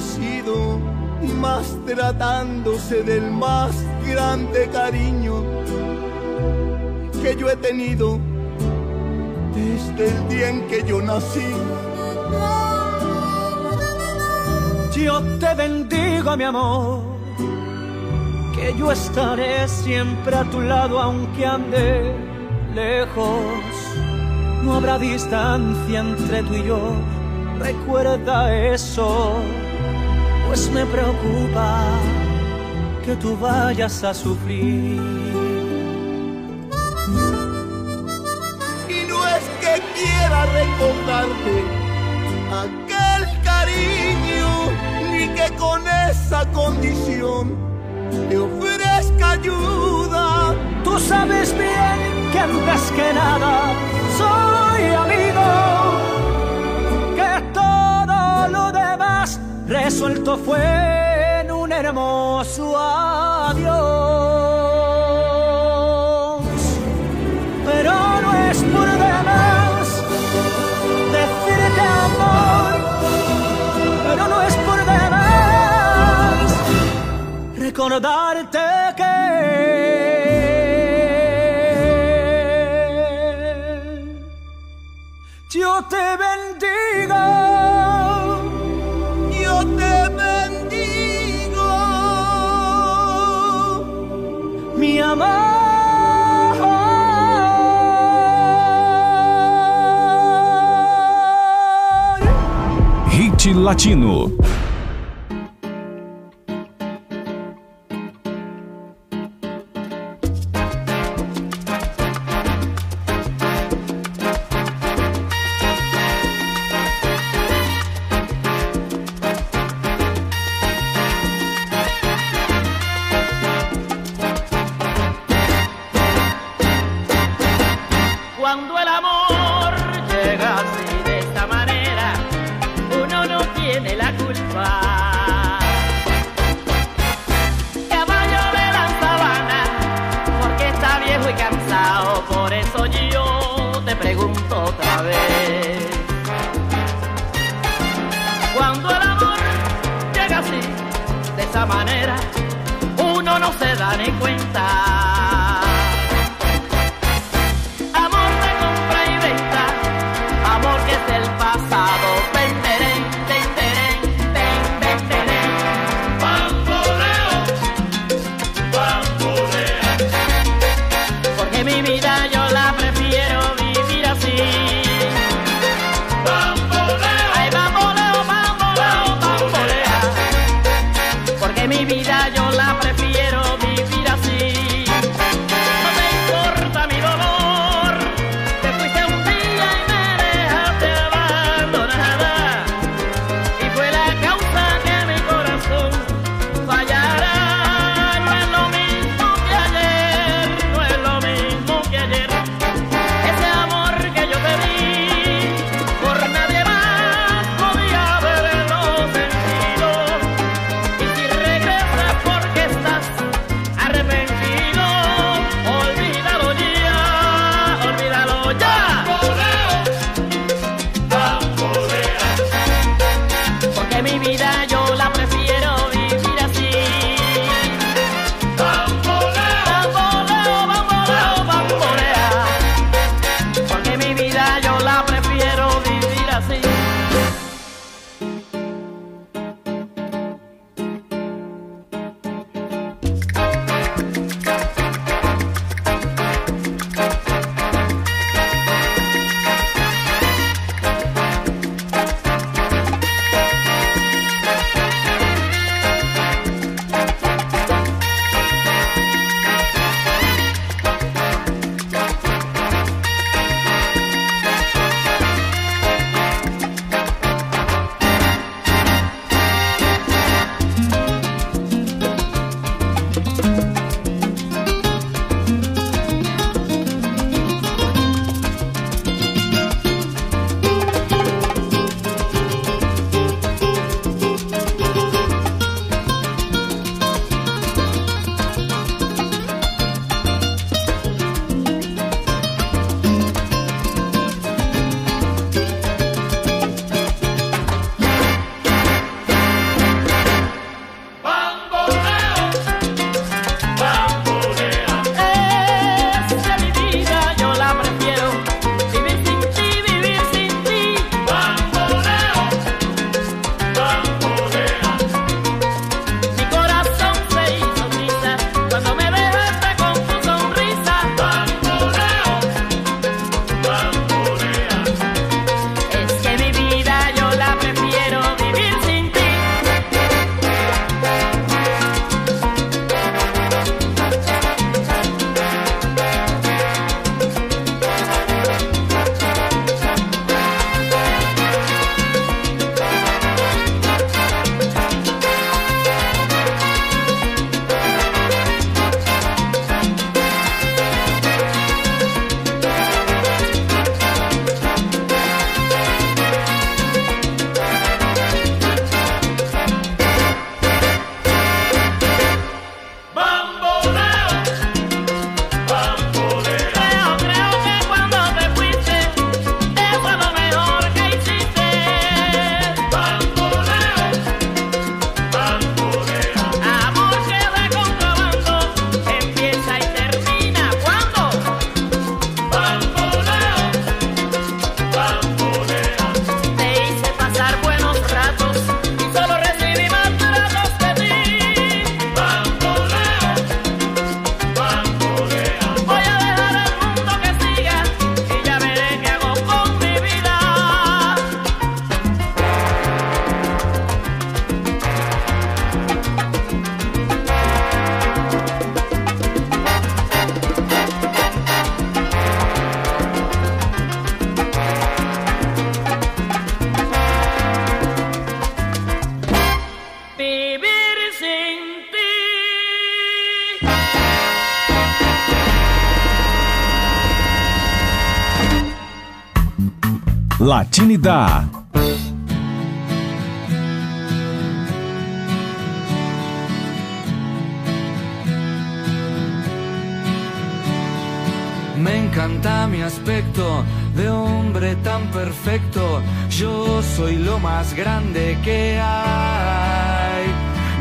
Sido, más tratándose del más grande cariño que yo he tenido desde el día en que yo nací. Yo te bendigo, mi amor, que yo estaré siempre a tu lado aunque ande lejos. No habrá distancia entre tú y yo, recuerda eso, pues me preocupa que tú vayas a sufrir. Y no es que quiera recordarte aquel cariño, ni que con esa condición te ofrezca ayuda. Tú sabes bien que antes que nada soy amigo, resuelto fue un hermoso adiós. Pero no es por demás decirte amor, pero no es por demás recordarte que yo te bendigo, amor. Hit Latino. se dan en cuenta. Me encanta mi aspecto de hombre tan perfecto. Yo soy lo más grande que hay.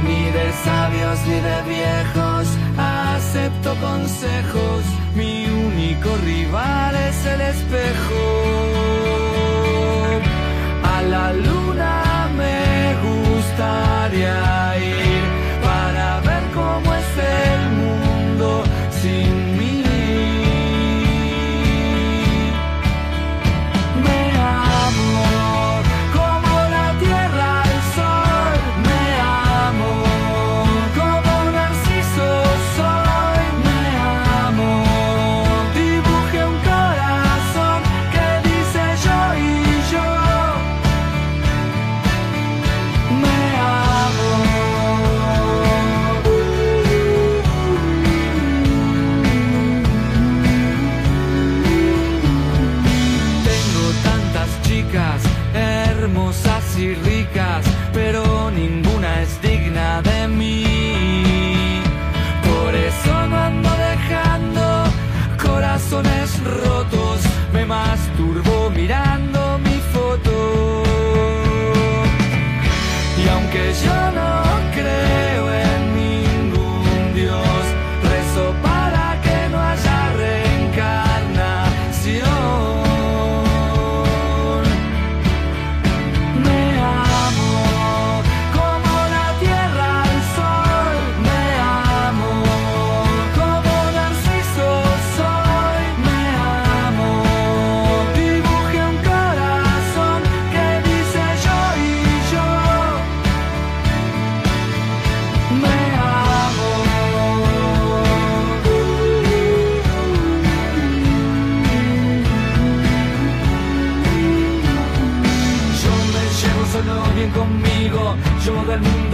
Ni de sabios ni de viejos acepto consejos. Mi único rival es el espejo. La luna me gustaría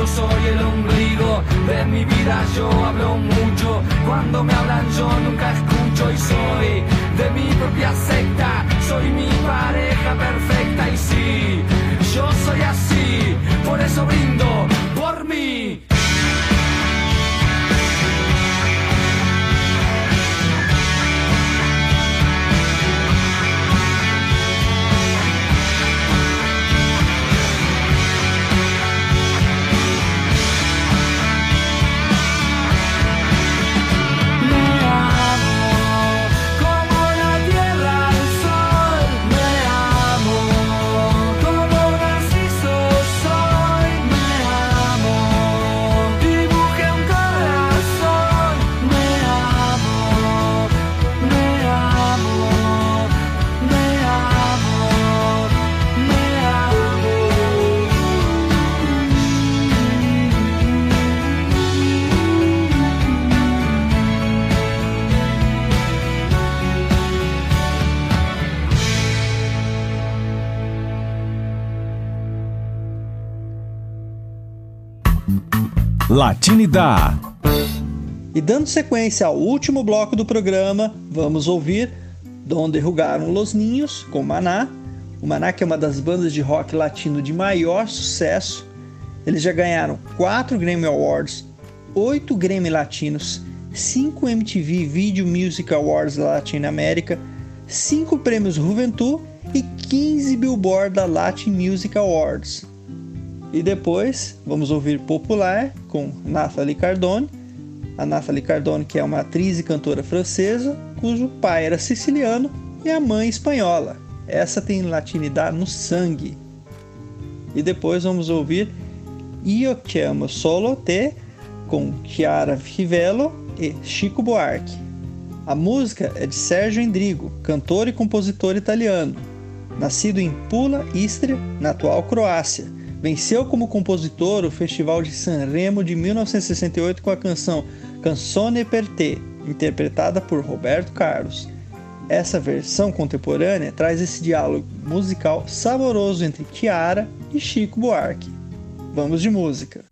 soy el ombligo, de mi vida yo E dando sequência ao último bloco do programa, vamos ouvir Donde Rugaram Los Ninhos, com Maná. O Maná que é uma das bandas de rock latino de maior sucesso. Eles já ganharam 4 Grammy Awards, 8 Grammy Latinos, 5 MTV Video Music Awards da Latinoamérica, 5 prêmios Juventud e 15 Billboard da Latin Music Awards. E depois vamos ouvir Popular com Nathalie Cardone. A Nathalie Cardone, que é uma atriz e cantora francesa, cujo pai era siciliano e a mãe espanhola. Essa tem latinidade no sangue. E depois vamos ouvir Io Chiamo Solo Te com Chiara Rivello e Chico Buarque. A música é de Sérgio Endrigo, cantor e compositor italiano. Nascido em Pula, Istria, na atual Croácia. Venceu como compositor o Festival de Sanremo de 1968 com a canção Canzone per te, interpretada por Roberto Carlos. Essa versão contemporânea traz esse diálogo musical saboroso entre Chiara e Chico Buarque. Vamos de música.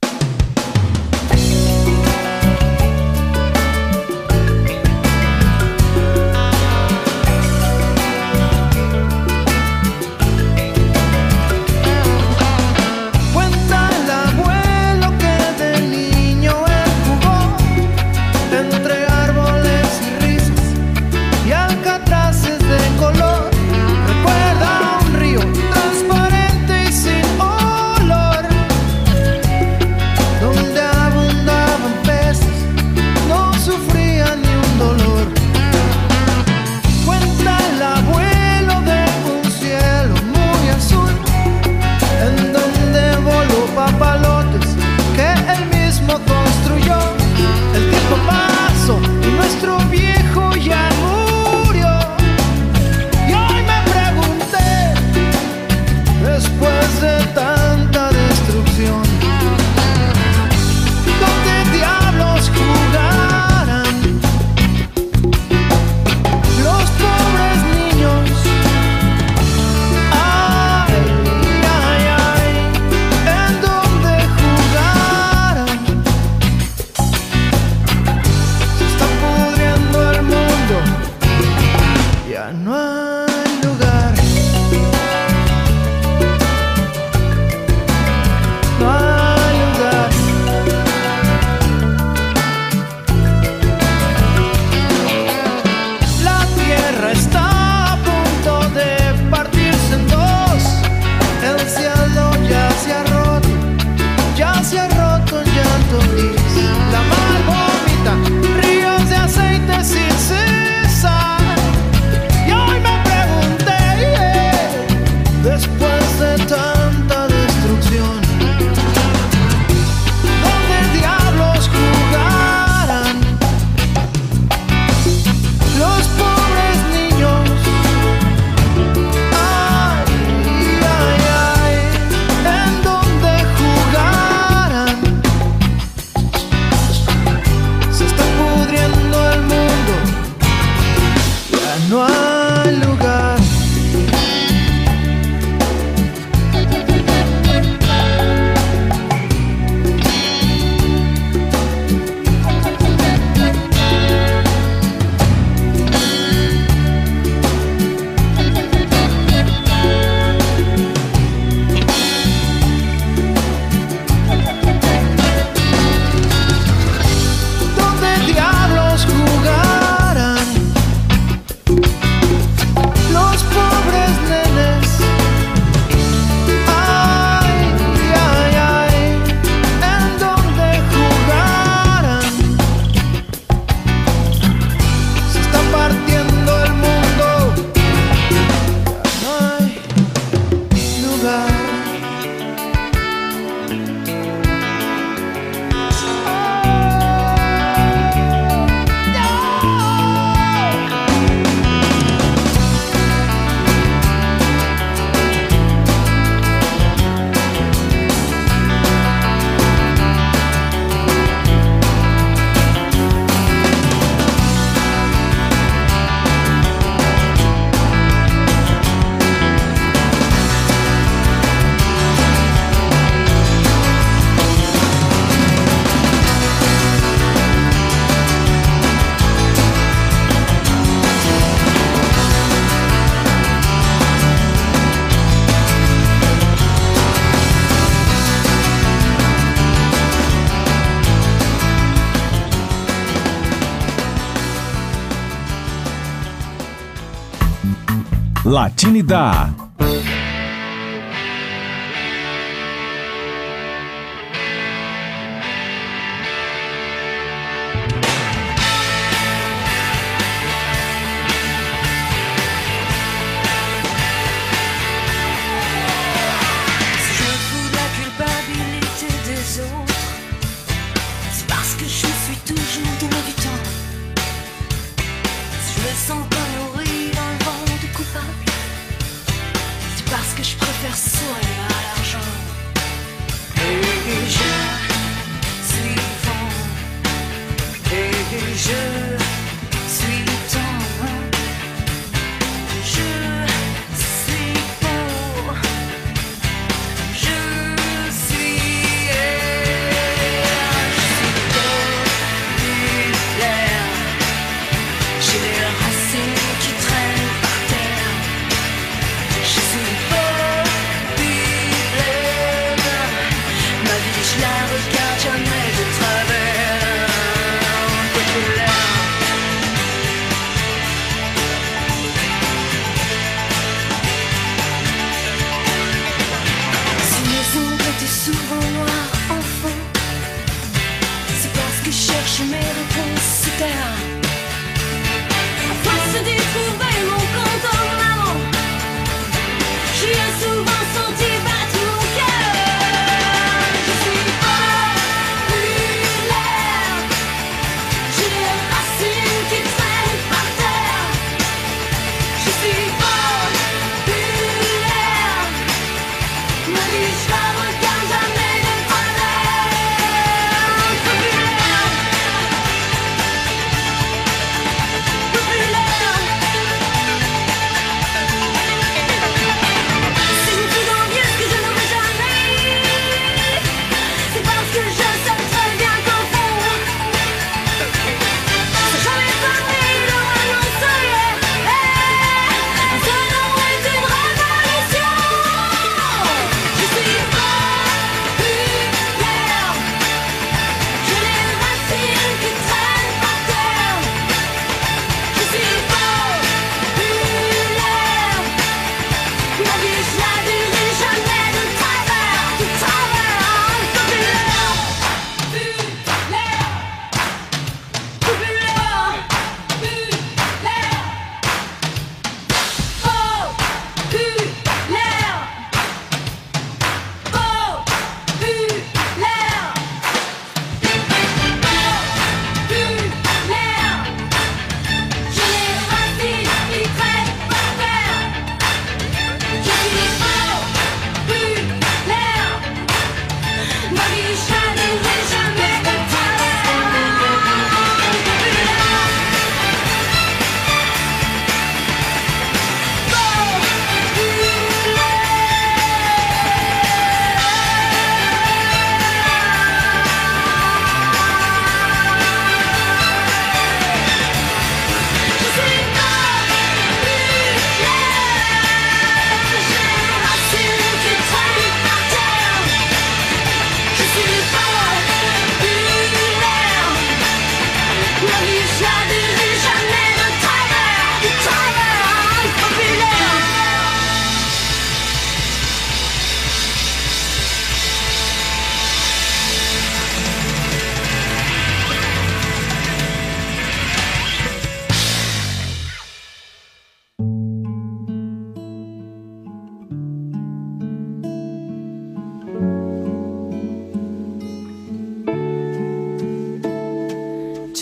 Latinidad. Si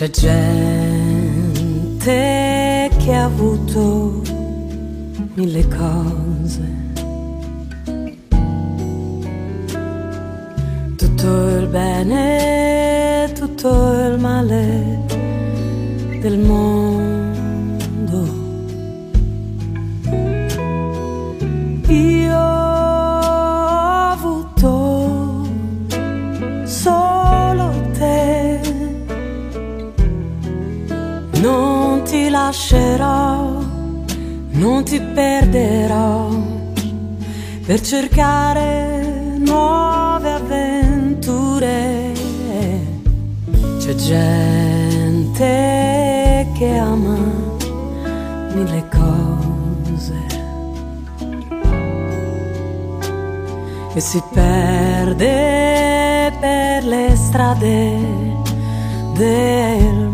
suggest C'è gente che ama mille cose. E si perde per le strade del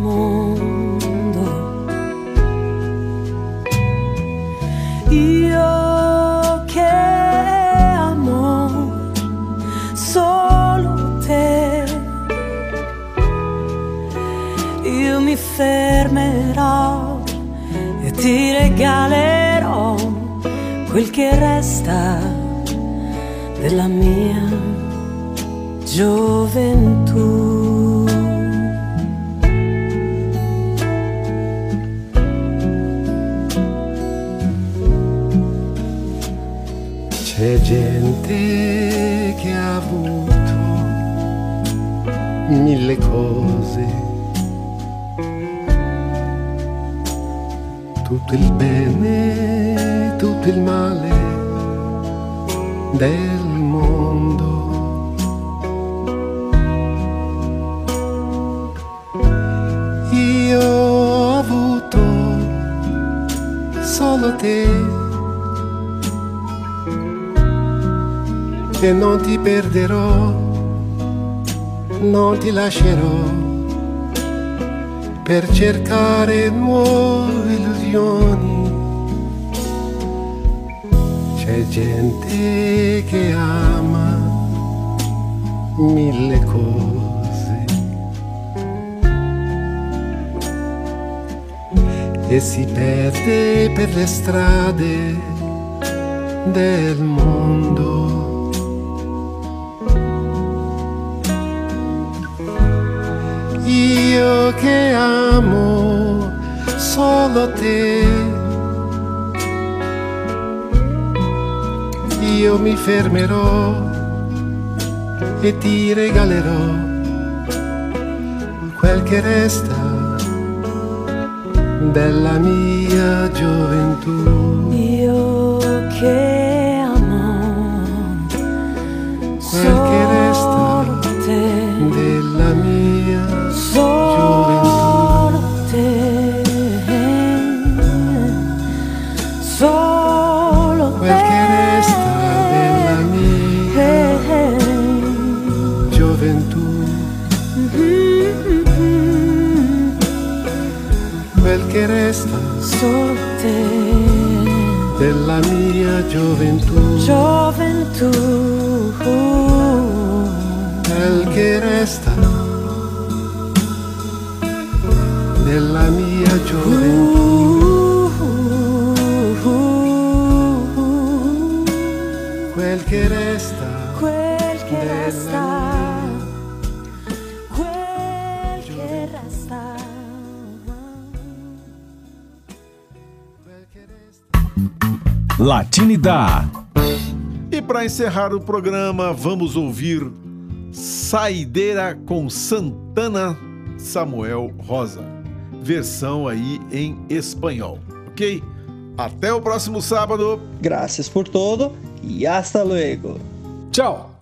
regalerò quel che resta della mia gioventù. C'è gente che ha avuto mille cose, tutto il bene, tutto il male del mondo. Io ho avuto solo te. e non ti perderò, non ti lascerò per cercare nuove illusioni. C'è gente che ama mille cose e si perde per le strade del mondo. Io che amo solo te, io mi fermerò e ti regalerò quel che resta della mia gioventù. Io che gioventù. Latinidade. E para encerrar o programa, vamos ouvir Saideira com Santana Samuel Rosa. Versão aí em espanhol, ok? Até o próximo sábado. Gracias por todo y hasta luego. Tchau!